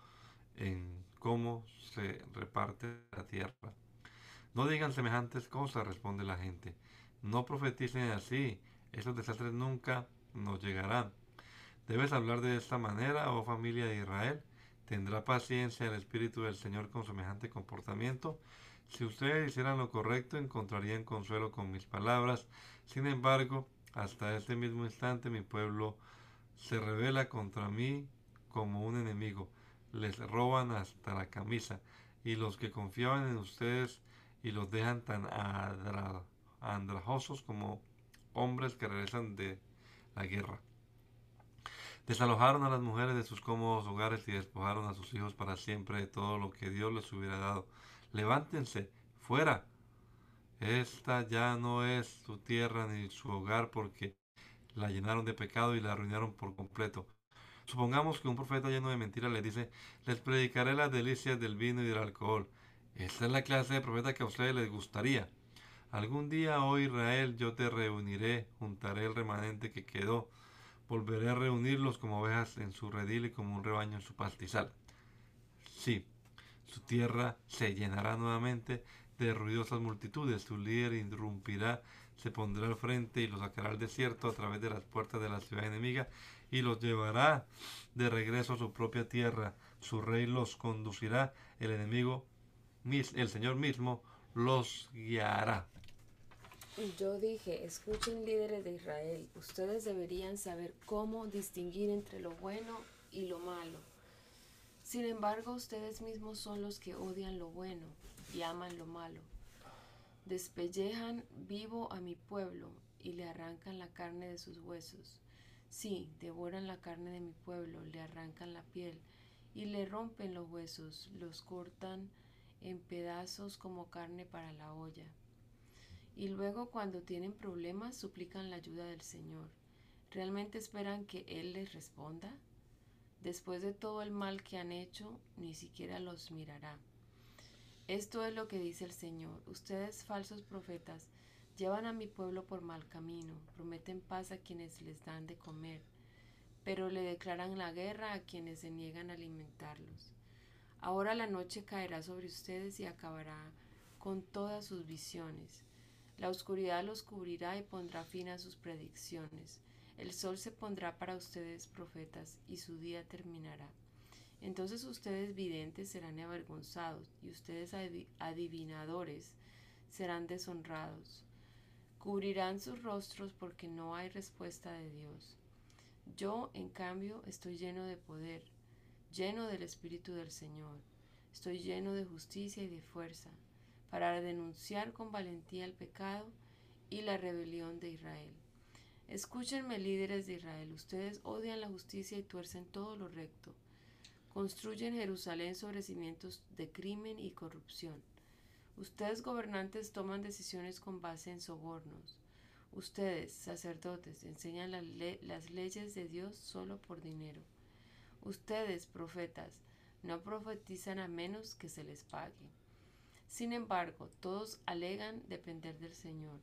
[SPEAKER 1] en cómo se reparte la tierra. No digan semejantes cosas, responde la gente. No profeticen así, esos desastres nunca nos llegarán. Debes hablar de esta manera, oh familia de Israel. ¿Tendrá paciencia el Espíritu del Señor con semejante comportamiento? Si ustedes hicieran lo correcto, encontrarían consuelo con mis palabras. Sin embargo, hasta este mismo instante mi pueblo se revela contra mí como un enemigo. Les roban hasta la camisa. Y los que confiaban en ustedes y los dejan tan andrajosos como hombres que regresan de la guerra. Desalojaron a las mujeres de sus cómodos hogares y despojaron a sus hijos para siempre de todo lo que Dios les hubiera dado. Levántense, fuera. Esta ya no es su tierra ni su hogar porque la llenaron de pecado y la arruinaron por completo. Supongamos que un profeta lleno de mentiras le dice, les predicaré las delicias del vino y del alcohol. Esta es la clase de profeta que a ustedes les gustaría. Algún día, oh Israel, yo te reuniré, juntaré el remanente que quedó, volveré a reunirlos como ovejas en su redil y como un rebaño en su pastizal. Sí, su tierra se llenará nuevamente de ruidosas multitudes, su líder irrumpirá se pondrá al frente y los sacará al desierto a través de las puertas de la ciudad enemiga y los llevará de regreso a su propia tierra. Su rey los conducirá, el enemigo, el Señor mismo, los guiará.
[SPEAKER 2] Yo dije, escuchen líderes de Israel, ustedes deberían saber cómo distinguir entre lo bueno y lo malo. Sin embargo, ustedes mismos son los que odian lo bueno y aman lo malo. Despellejan vivo a mi pueblo y le arrancan la carne de sus huesos. Sí, devoran la carne de mi pueblo, le arrancan la piel y le rompen los huesos, los cortan en pedazos como carne para la olla. Y luego cuando tienen problemas suplican la ayuda del Señor. ¿Realmente esperan que Él les responda? Después de todo el mal que han hecho, ni siquiera los mirará. Esto es lo que dice el Señor. Ustedes, falsos profetas, llevan a mi pueblo por mal camino, prometen paz a quienes les dan de comer, pero le declaran la guerra a quienes se niegan a alimentarlos. Ahora la noche caerá sobre ustedes y acabará con todas sus visiones. La oscuridad los cubrirá y pondrá fin a sus predicciones. El sol se pondrá para ustedes profetas y su día terminará. Entonces ustedes videntes serán avergonzados y ustedes adivinadores serán deshonrados. Cubrirán sus rostros porque no hay respuesta de Dios. Yo, en cambio, estoy lleno de poder, lleno del Espíritu del Señor. Estoy lleno de justicia y de fuerza para denunciar con valentía el pecado y la rebelión de Israel. Escúchenme, líderes de Israel, ustedes odian la justicia y tuercen todo lo recto. Construyen Jerusalén sobre cimientos de crimen y corrupción. Ustedes gobernantes toman decisiones con base en sobornos. Ustedes, sacerdotes, enseñan las leyes de Dios solo por dinero. Ustedes, profetas, no profetizan a menos que se les pague. Sin embargo, todos alegan depender del Señor.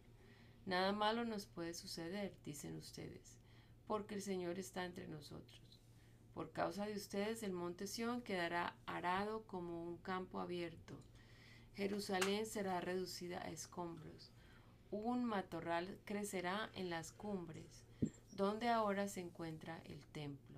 [SPEAKER 2] Nada malo nos puede suceder, dicen ustedes, porque el Señor está entre nosotros. Por causa de ustedes el monte Sión quedará arado como un campo abierto Jerusalén será reducida a escombros. Un matorral crecerá en las cumbres, donde ahora se encuentra el templo.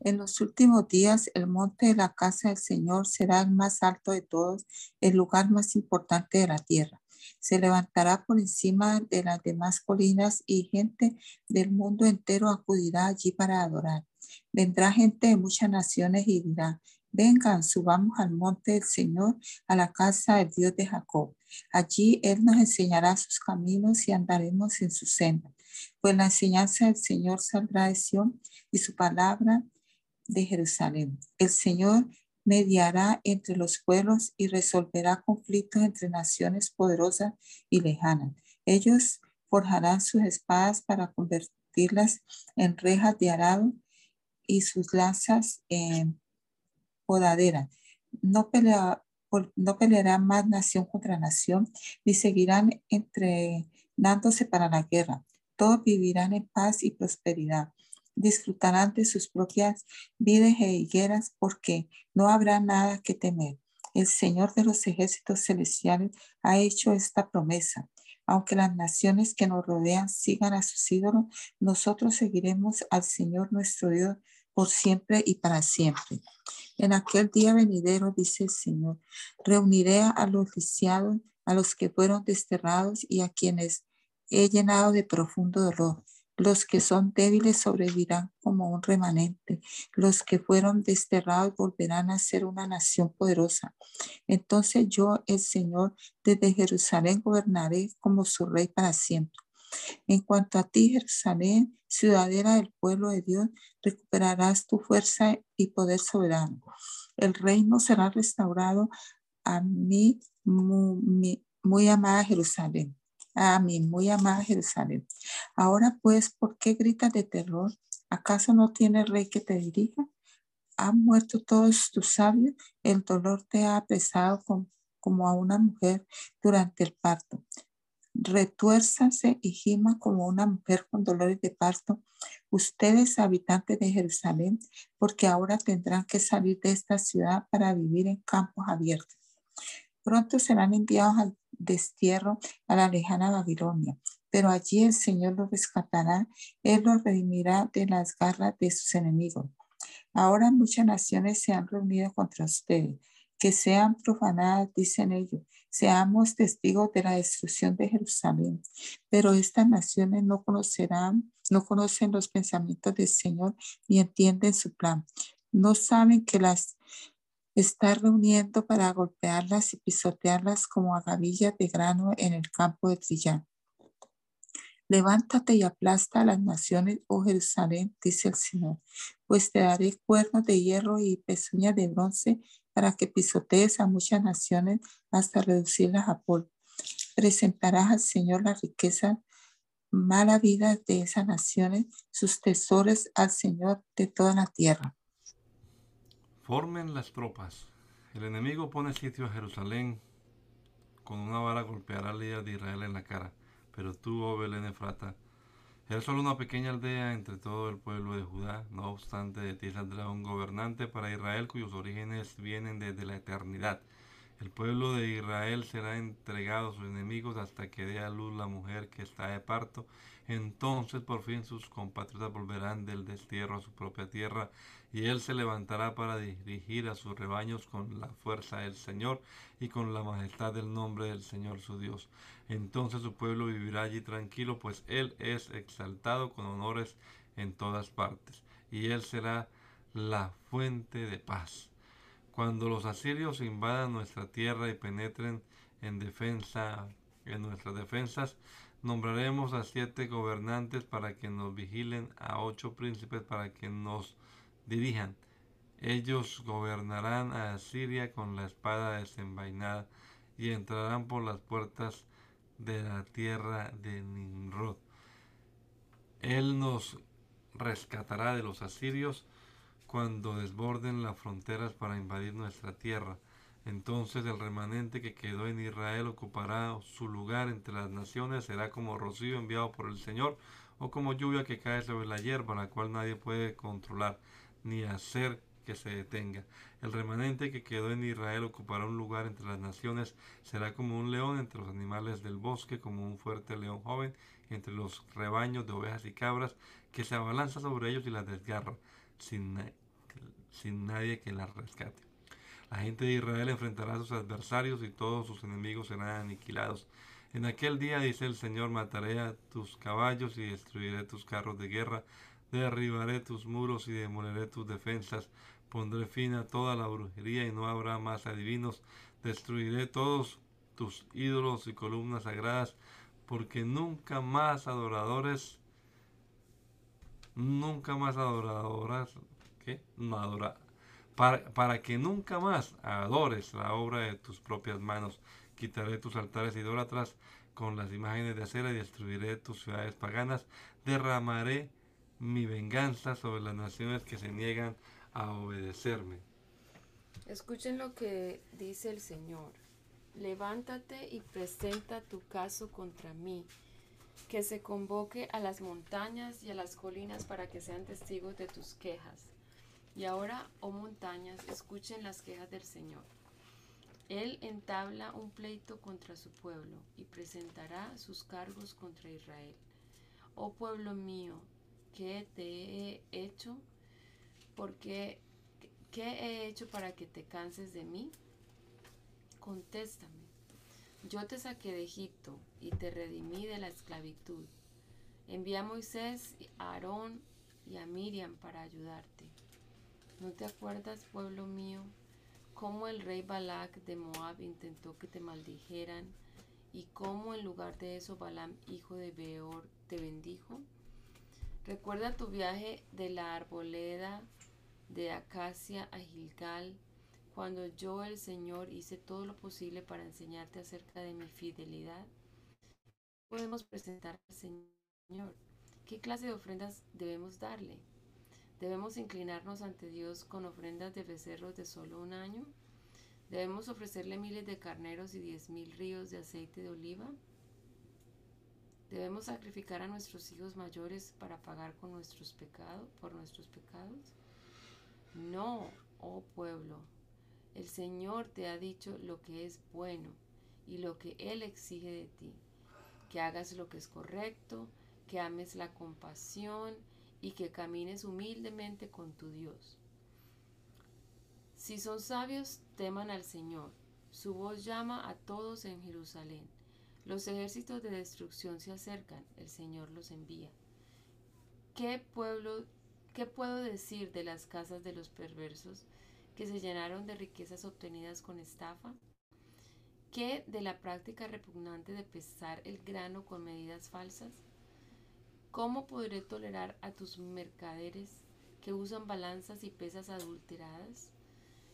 [SPEAKER 3] En los últimos días, el monte de la casa del Señor será el más alto de todos, el lugar más importante de la tierra. Se levantará por encima de las demás colinas y gente del mundo entero acudirá allí para adorar. Vendrá gente de muchas naciones y dirá, Vengan, subamos al monte del Señor, a la casa del Dios de Jacob. Allí Él nos enseñará sus caminos y andaremos en su senda. Pues la enseñanza del Señor saldrá de Sion y su palabra de Jerusalén. El Señor mediará entre los pueblos y resolverá conflictos entre naciones poderosas y lejanas. Ellos forjarán sus espadas para convertirlas en rejas de arado y sus lanzas en no, pelea, peleará más nación contra nación, ni seguirán entrenándose para la guerra. Todos vivirán en paz y prosperidad. Disfrutarán de sus propias vidas e higueras porque no habrá nada que temer. El Señor de los ejércitos celestiales ha hecho esta promesa. Aunque las naciones que nos rodean sigan a sus ídolos, nosotros seguiremos al Señor nuestro Dios por siempre y para siempre. En aquel día venidero, dice el Señor, reuniré a los lisiados, a los que fueron desterrados y a quienes he llenado de profundo dolor. Los que son débiles sobrevivirán como un remanente. Los que fueron desterrados volverán a ser una nación poderosa. Entonces yo, el Señor, desde Jerusalén gobernaré como su rey para siempre. En cuanto a ti, Jerusalén, ciudadela del pueblo de Dios, recuperarás tu fuerza y poder soberano. El reino será restaurado a mí, muy, amada Jerusalén. A mí, muy amada Jerusalén. Ahora pues, ¿por qué gritas de terror? ¿Acaso no tiene rey que te dirija? Han muerto todos tus sabios, el dolor te ha pesado como a una mujer durante el parto retuérzase y gima como una mujer con dolores de parto, ustedes habitantes de Jerusalén, porque ahora tendrán que salir de esta ciudad para vivir en campos abiertos. Pronto serán enviados al destierro a la lejana Babilonia, pero allí el Señor los rescatará, Él los redimirá de las garras de sus enemigos. Ahora muchas naciones se han reunido contra ustedes, que sean profanadas, dicen ellos, seamos testigos de la destrucción de Jerusalén. Pero estas naciones no conocerán, no conocen los pensamientos del Señor ni entienden su plan. No saben que las está reuniendo para golpearlas y pisotearlas como agavillas de grano en el campo de trillar. Levántate y aplasta a las naciones, oh Jerusalén, dice el Señor, pues te daré cuernos de hierro y pezuñas de bronce para que pisotees a muchas naciones hasta reducirlas a polvo. Presentarás al Señor la riqueza, mala vida de esas naciones, sus tesoros al Señor de toda la tierra.
[SPEAKER 1] Formen las tropas. El enemigo pone sitio a Jerusalén. Con una vara golpeará al líder de Israel en la cara. Pero tú, oh Belén Efrata, Eres solo una pequeña aldea entre todo el pueblo de Judá, no obstante de ti saldrá un gobernante para Israel cuyos orígenes vienen desde la eternidad. El pueblo de Israel será entregado a sus enemigos hasta que dé a luz la mujer que está de parto. Entonces por fin sus compatriotas volverán del destierro a su propia tierra y él se levantará para dirigir a sus rebaños con la fuerza del Señor y con la majestad del nombre del Señor su Dios. Entonces su pueblo vivirá allí tranquilo, pues él es exaltado con honores en todas partes y él será la fuente de paz. Cuando los asirios invadan nuestra tierra y penetren en defensa en nuestras defensas, nombraremos a siete gobernantes para que nos vigilen, a ocho príncipes para que nos dirijan. Ellos gobernarán a Asiria con la espada desenvainada y entrarán por las puertas de la tierra de Nimrod. Él nos rescatará de los asirios cuando desborden las fronteras para invadir nuestra tierra. Entonces el remanente que quedó en Israel ocupará su lugar entre las naciones, será como rocío enviado por el Señor, o como lluvia que cae sobre la hierba, la cual nadie puede controlar, ni hacer que se detenga. El remanente que quedó en Israel ocupará un lugar entre las naciones, será como un león entre los animales del bosque, como un fuerte león joven entre los rebaños de ovejas y cabras, que se abalanza sobre ellos y las desgarra, sin sin nadie que la rescate. La gente de Israel enfrentará a sus adversarios y todos sus enemigos serán aniquilados. En aquel día, dice el Señor, mataré a tus caballos y destruiré tus carros de guerra, derribaré tus muros y demoleré tus defensas, pondré fin a toda la brujería y no habrá más adivinos, destruiré todos tus ídolos y columnas sagradas, porque nunca más adoradores, nunca más adoradoras no adora, para, que nunca más adores la obra de tus propias manos. Quitaré tus altares idólatras con las imágenes de acera y destruiré tus ciudades paganas. Derramaré mi venganza sobre las naciones que se niegan a obedecerme.
[SPEAKER 2] Escuchen lo que dice el Señor. Levántate y presenta tu caso contra mí, que se convoque a las montañas y a las colinas para que sean testigos de tus quejas. Y ahora, oh montañas, escuchen las quejas del Señor. Él entabla un pleito contra su pueblo y presentará sus cargos contra Israel. Oh pueblo mío, ¿qué te he hecho? Porque ¿qué he hecho para que te canses de mí? Contéstame. Yo te saqué de Egipto y te redimí de la esclavitud. Envía a Moisés, a Aarón y a Miriam para ayudarte. ¿No te acuerdas, pueblo mío, cómo el rey Balak de Moab intentó que te maldijeran y cómo en lugar de eso Balaam, hijo de Beor, te bendijo? Recuerda tu viaje de la arboleda de Acacia a Gilgal, cuando yo, el Señor, hice todo lo posible para enseñarte acerca de mi fidelidad. Podemos presentar al Señor. ¿Qué clase de ofrendas debemos darle? ¿Debemos inclinarnos ante Dios con ofrendas de becerros de solo un año? ¿Debemos ofrecerle miles de carneros y diez mil ríos de aceite de oliva? ¿Debemos sacrificar a nuestros hijos mayores para pagar con nuestros pecados, por nuestros pecados? No, oh pueblo, el Señor te ha dicho lo que es bueno y lo que Él exige de ti, que hagas lo que es correcto, que ames la compasión y que camines humildemente con tu Dios. Si son sabios, teman al Señor. Su voz llama a todos en Jerusalén. Los ejércitos de destrucción se acercan, el Señor los envía. ¿Qué pueblo, qué puedo decir de las casas de los perversos que se llenaron de riquezas obtenidas con estafa? ¿Qué de la práctica repugnante de pesar el grano con medidas falsas? ¿Cómo podré tolerar a tus mercaderes que usan balanzas y pesas adulteradas?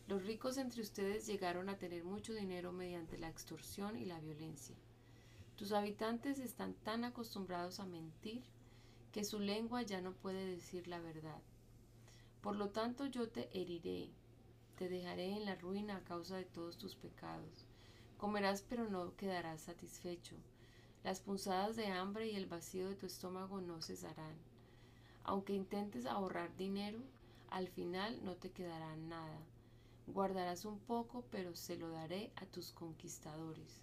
[SPEAKER 2] Los ricos entre ustedes llegaron a tener mucho dinero mediante la extorsión y la violencia. Tus habitantes están tan acostumbrados a mentir que su lengua ya no puede decir la verdad. Por lo tanto yo te heriré, te dejaré en la ruina a causa de todos tus pecados. Comerás pero no quedarás satisfecho las punzadas de hambre y el vacío de tu estómago no cesarán. Aunque intentes ahorrar dinero, al final no te quedará nada, Guardarás un poco, pero se lo daré a tus conquistadores.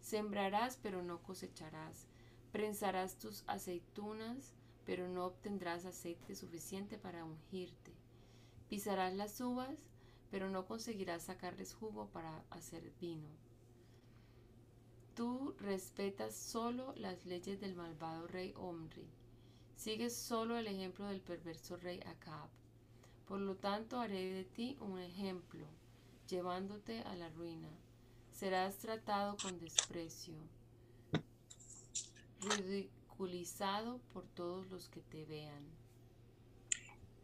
[SPEAKER 2] Sembrarás, pero no cosecharás. Prensarás tus aceitunas, pero no obtendrás aceite suficiente para ungirte. Pisarás las uvas, pero no conseguirás sacarles jugo para hacer vino. Tú respetas solo las leyes del malvado rey Omri. Sigues solo el ejemplo del perverso rey Acab. Por lo tanto haré de ti un ejemplo, llevándote a la ruina. Serás tratado con desprecio, ridiculizado por todos los que te vean.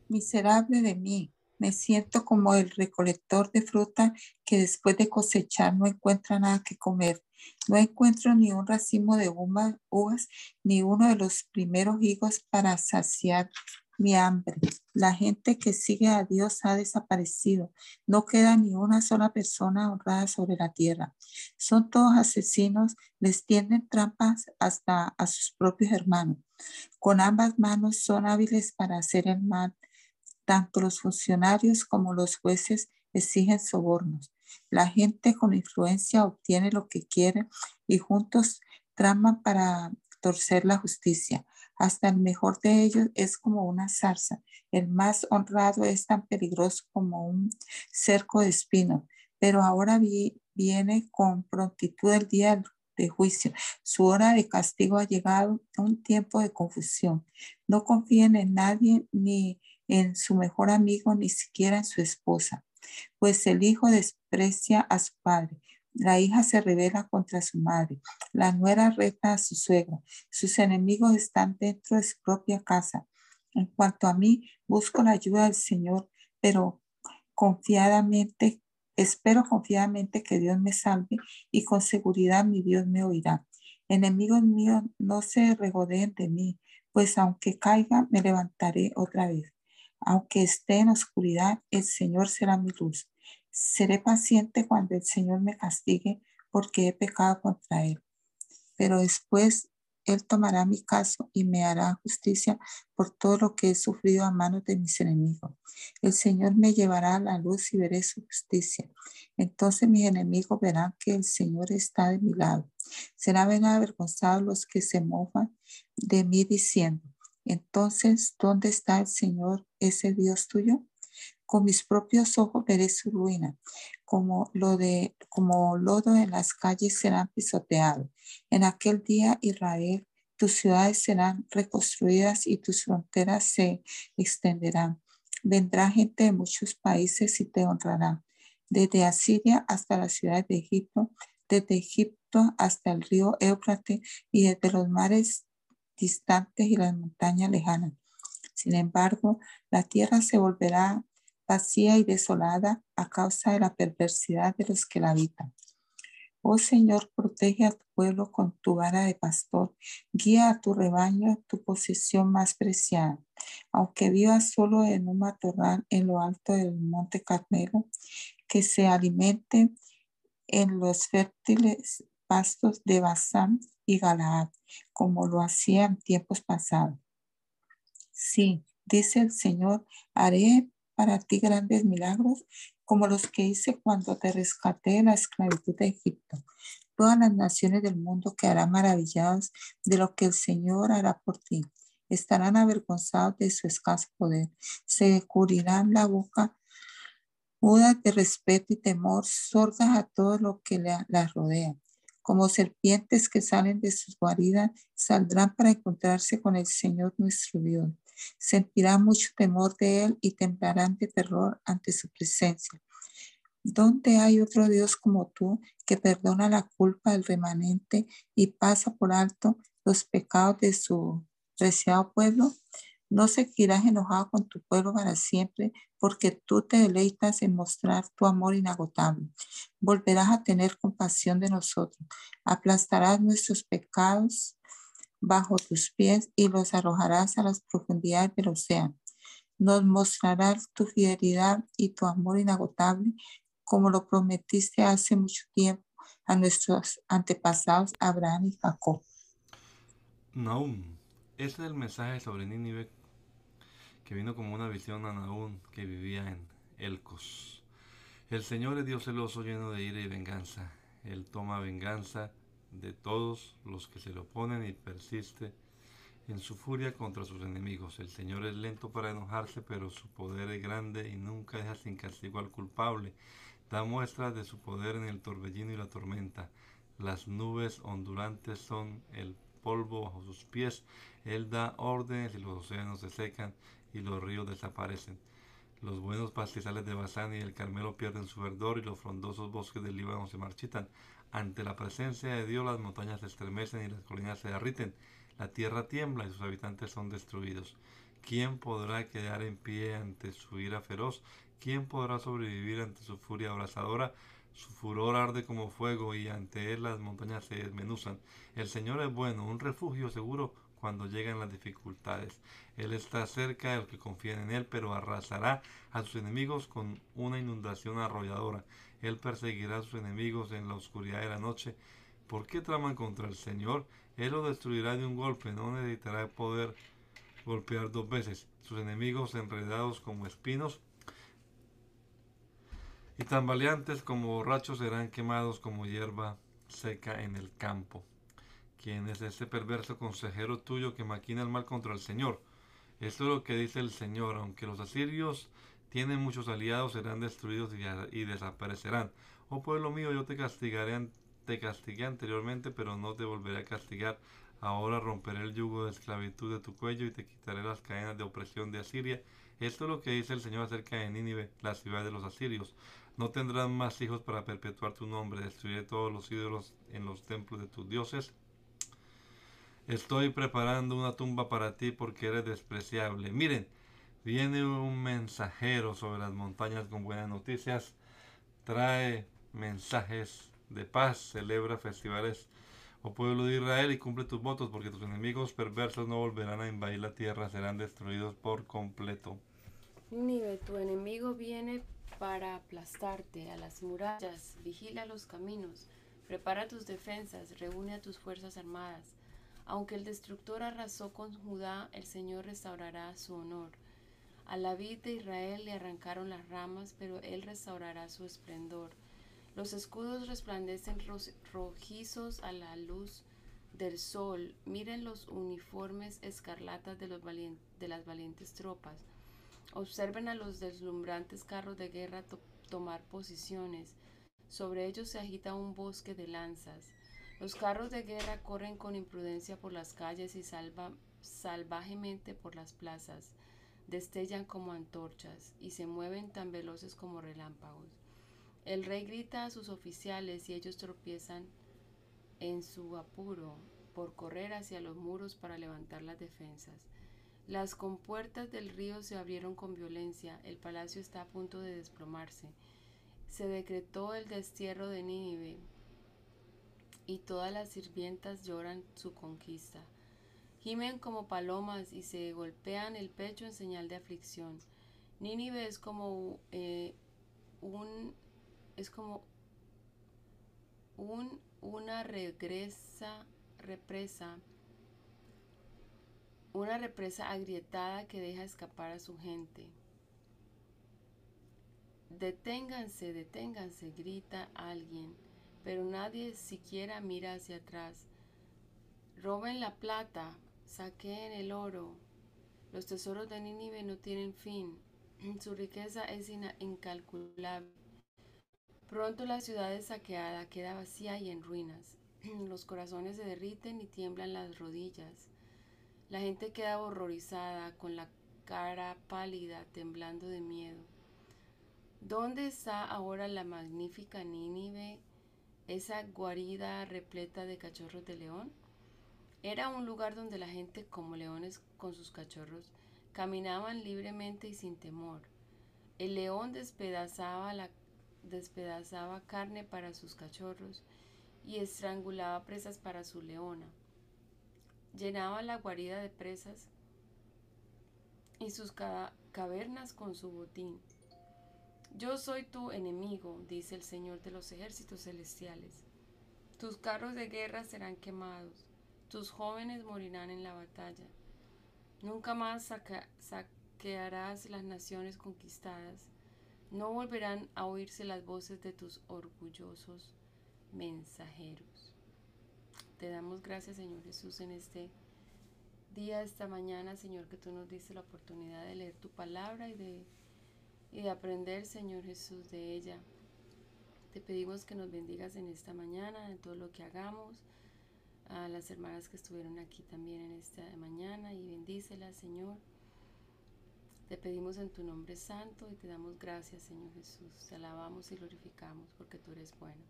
[SPEAKER 3] Miserable de mí, me siento como el recolector de fruta que después de cosechar no encuentra nada que comer. No encuentro ni un racimo de uvas, ni uno de los primeros higos para saciar mi hambre. La gente que sigue a Dios ha desaparecido. No queda ni una sola persona honrada sobre la tierra. Son todos asesinos, les tienden trampas hasta a sus propios hermanos. Con ambas manos son hábiles para hacer el mal. Tanto los funcionarios como los jueces exigen sobornos. La gente con influencia obtiene lo que quiere y juntos traman para torcer la justicia. Hasta el mejor de ellos es como una zarza. El más honrado es tan peligroso como un cerco de espinos. Pero ahora viene con prontitud el día de juicio. Su hora de castigo ha llegado, un tiempo de confusión. No confíen en nadie, ni en su mejor amigo, ni siquiera en su esposa. Pues el hijo desprecia a su padre, la hija se revela contra su madre. La nuera reta a su suegro. Sus enemigos están dentro de su propia casa. En cuanto a mí, busco la ayuda del Señor, pero confiadamente, espero confiadamente que Dios me salve y con seguridad mi Dios me oirá. Enemigos míos, no se regodeen de mí, pues aunque caiga, me levantaré otra vez. Aunque esté en oscuridad, el Señor será mi luz. Seré paciente cuando el Señor me castigue porque he pecado contra Él. Pero después Él tomará mi caso y me hará justicia por todo lo que he sufrido a manos de mis enemigos. El Señor me llevará a la luz y veré su justicia. Entonces mis enemigos verán que el Señor está de mi lado. Serán avergonzados los que se mofan de mí diciendo, entonces, ¿dónde está el Señor, ese Dios tuyo? Con mis propios ojos veré su ruina, como, lo de, como lodo en las calles serán pisoteados. En aquel día, Israel, tus ciudades serán reconstruidas y tus fronteras se extenderán. Vendrá gente de muchos países y te honrará, desde Asiria hasta las ciudades de Egipto, desde Egipto hasta el río Éufrates y desde los mares distantes y las montañas lejanas. Sin embargo, la tierra se volverá vacía y desolada a causa de la perversidad de los que la habitan. Oh Señor, protege a tu pueblo con tu vara de pastor, guía a tu rebaño, tu posesión más preciada. Aunque vivas solo en un matorral en lo alto del monte Carmelo, que se alimente en los fértiles pastos de Basán y Galaad, como lo hacía en tiempos pasados. Sí, dice el Señor, haré para ti grandes milagros como los que hice cuando te rescaté de la esclavitud de Egipto. Todas las naciones del mundo quedarán maravilladas de lo que el Señor hará por ti. Estarán avergonzados de su escaso poder. Se cubrirán la boca mudas de respeto y temor, sordas a todo lo que las rodea. Como serpientes que salen de sus guaridas, saldrán para encontrarse con el Señor nuestro Dios. Sentirán mucho temor de Él y temblarán de terror ante su presencia. ¿Dónde hay otro Dios como tú que perdona la culpa del remanente y pasa por alto los pecados de su preciado pueblo? No seguirás enojado con tu pueblo para siempre, porque tú te deleitas en mostrar tu amor inagotable. Volverás a tener compasión de nosotros. Aplastarás nuestros pecados bajo tus pies y los arrojarás a las profundidades del océano. Nos mostrarás tu fidelidad y tu amor inagotable, como lo prometiste hace mucho tiempo a nuestros antepasados Abraham y Jacob.
[SPEAKER 1] Naum, ese es el mensaje sobre Nínive que vino como una visión a Naum que vivía en Elcos. El Señor es Dios celoso, lleno de ira y venganza. Él toma venganza de todos los que se le oponen y persiste en su furia contra sus enemigos. El Señor es lento para enojarse, pero su poder es grande y nunca deja sin castigo al culpable. Da muestras de su poder en el torbellino y la tormenta. Las nubes ondulantes son el polvo bajo sus pies. Él da órdenes y los océanos se secan y los ríos desaparecen. Los buenos pastizales de Bazán y el Carmelo pierden su verdor y los frondosos bosques del Líbano se marchitan. Ante la presencia de Dios las montañas se estremecen y las colinas se derriten. La tierra tiembla y sus habitantes son destruidos. ¿Quién podrá quedar en pie ante su ira feroz? ¿Quién podrá sobrevivir ante su furia abrasadora? Su furor arde como fuego y ante él las montañas se desmenuzan. El Señor es bueno, un refugio seguro cuando llegan las dificultades. Él está cerca de los que confían en Él, pero arrasará a sus enemigos con una inundación arrolladora. Él perseguirá a sus enemigos en la oscuridad de la noche. ¿Por qué traman contra el Señor? Él lo destruirá de un golpe, no necesitará poder golpear dos veces. Sus enemigos enredados como espinos y tambaleantes como borrachos serán quemados como hierba seca en el campo. ¿Quién es ese perverso consejero tuyo que maquina el mal contra el Señor? Esto es lo que dice el Señor, aunque los asirios tienen muchos aliados, serán destruidos y, desaparecerán. Oh pueblo mío, yo te castigaré, te castigué anteriormente, pero no te volveré a castigar. Ahora romperé el yugo de esclavitud de tu cuello y te quitaré las cadenas de opresión de Asiria. Esto es lo que dice el Señor acerca de Nínive, la ciudad de los asirios. No tendrán más hijos para perpetuar tu nombre. Destruiré todos los ídolos en los templos de tus dioses. Estoy preparando una tumba para ti porque eres despreciable. Miren, viene un mensajero sobre las montañas con buenas noticias. Trae mensajes de paz, celebra festivales, oh pueblo de Israel, y cumple tus votos, porque tus enemigos perversos no volverán a invadir la tierra, serán destruidos por completo.
[SPEAKER 2] Nínive, tu enemigo viene para aplastarte a las murallas, vigila los caminos, prepara tus defensas, reúne a tus fuerzas armadas. Aunque el destructor arrasó con Judá, el Señor restaurará su honor. A la vid de Israel le arrancaron las ramas, pero él restaurará su esplendor. Los escudos resplandecen rojizos a la luz del sol. Miren los uniformes escarlatas de, los de las valientes tropas. Observen a los deslumbrantes carros de guerra tomar posiciones. Sobre ellos se agita un bosque de lanzas. Los carros de guerra corren con imprudencia por las calles y salvajemente por las plazas. Destellan como antorchas y se mueven tan veloces como relámpagos. El rey grita a sus oficiales y ellos tropiezan en su apuro por correr hacia los muros para levantar las defensas. Las compuertas del río se abrieron con violencia, el palacio está a punto de desplomarse. Se decretó el destierro de Nínive y todas las sirvientas lloran su conquista. Gimen como palomas y se golpean el pecho en señal de aflicción. Nínive es como eh, un es como un, una regresa represa una represa agrietada que deja escapar a su gente. Deténganse, deténganse, grita alguien, pero nadie siquiera mira hacia atrás. Roben la plata, saqueen el oro. Los tesoros de Nínive no tienen fin. Su riqueza es incalculable. Pronto la ciudad es saqueada queda vacía y en ruinas. Los corazones se derriten y tiemblan las rodillas. La gente queda horrorizada, con la cara pálida, temblando de miedo. ¿Dónde está ahora la magnífica Nínive, esa guarida repleta de cachorros de león? Era un lugar donde la gente, como leones con sus cachorros, caminaban libremente y sin temor. El león despedazaba, la, despedazaba carne para sus cachorros y estrangulaba presas para su leona llenaba la guarida de presas y sus cavernas con su botín. Yo soy tu enemigo, dice el Señor de los ejércitos celestiales. Tus carros de guerra serán quemados, tus jóvenes morirán en la batalla. Nunca más saquearás las naciones conquistadas. No volverán a oírse las voces de tus orgullosos mensajeros. Te damos gracias, Señor Jesús, en este día, esta mañana, Señor, que tú nos diste la oportunidad de leer tu palabra y de, y de aprender, Señor Jesús, de ella. Te pedimos que nos bendigas en esta mañana, en todo lo que hagamos, a las hermanas que estuvieron aquí también en esta mañana y bendícelas, Señor. Te pedimos en tu nombre santo y te damos gracias, Señor Jesús. Te alabamos y glorificamos porque tú eres bueno.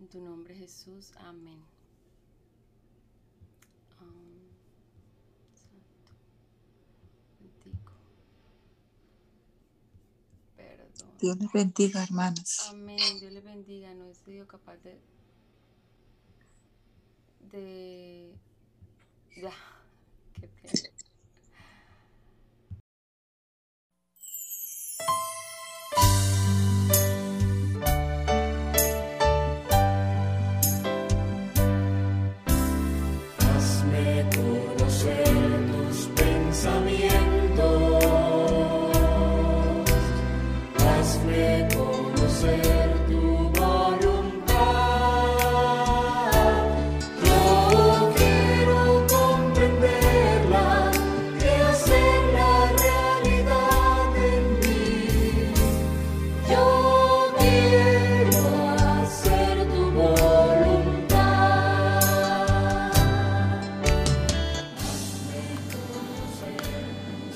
[SPEAKER 2] En tu nombre, Jesús. Amén.
[SPEAKER 3] Dios les bendiga, hermanos.
[SPEAKER 2] Amén. Dios les bendiga. No he sido capaz de. de. Ya. Qué pena.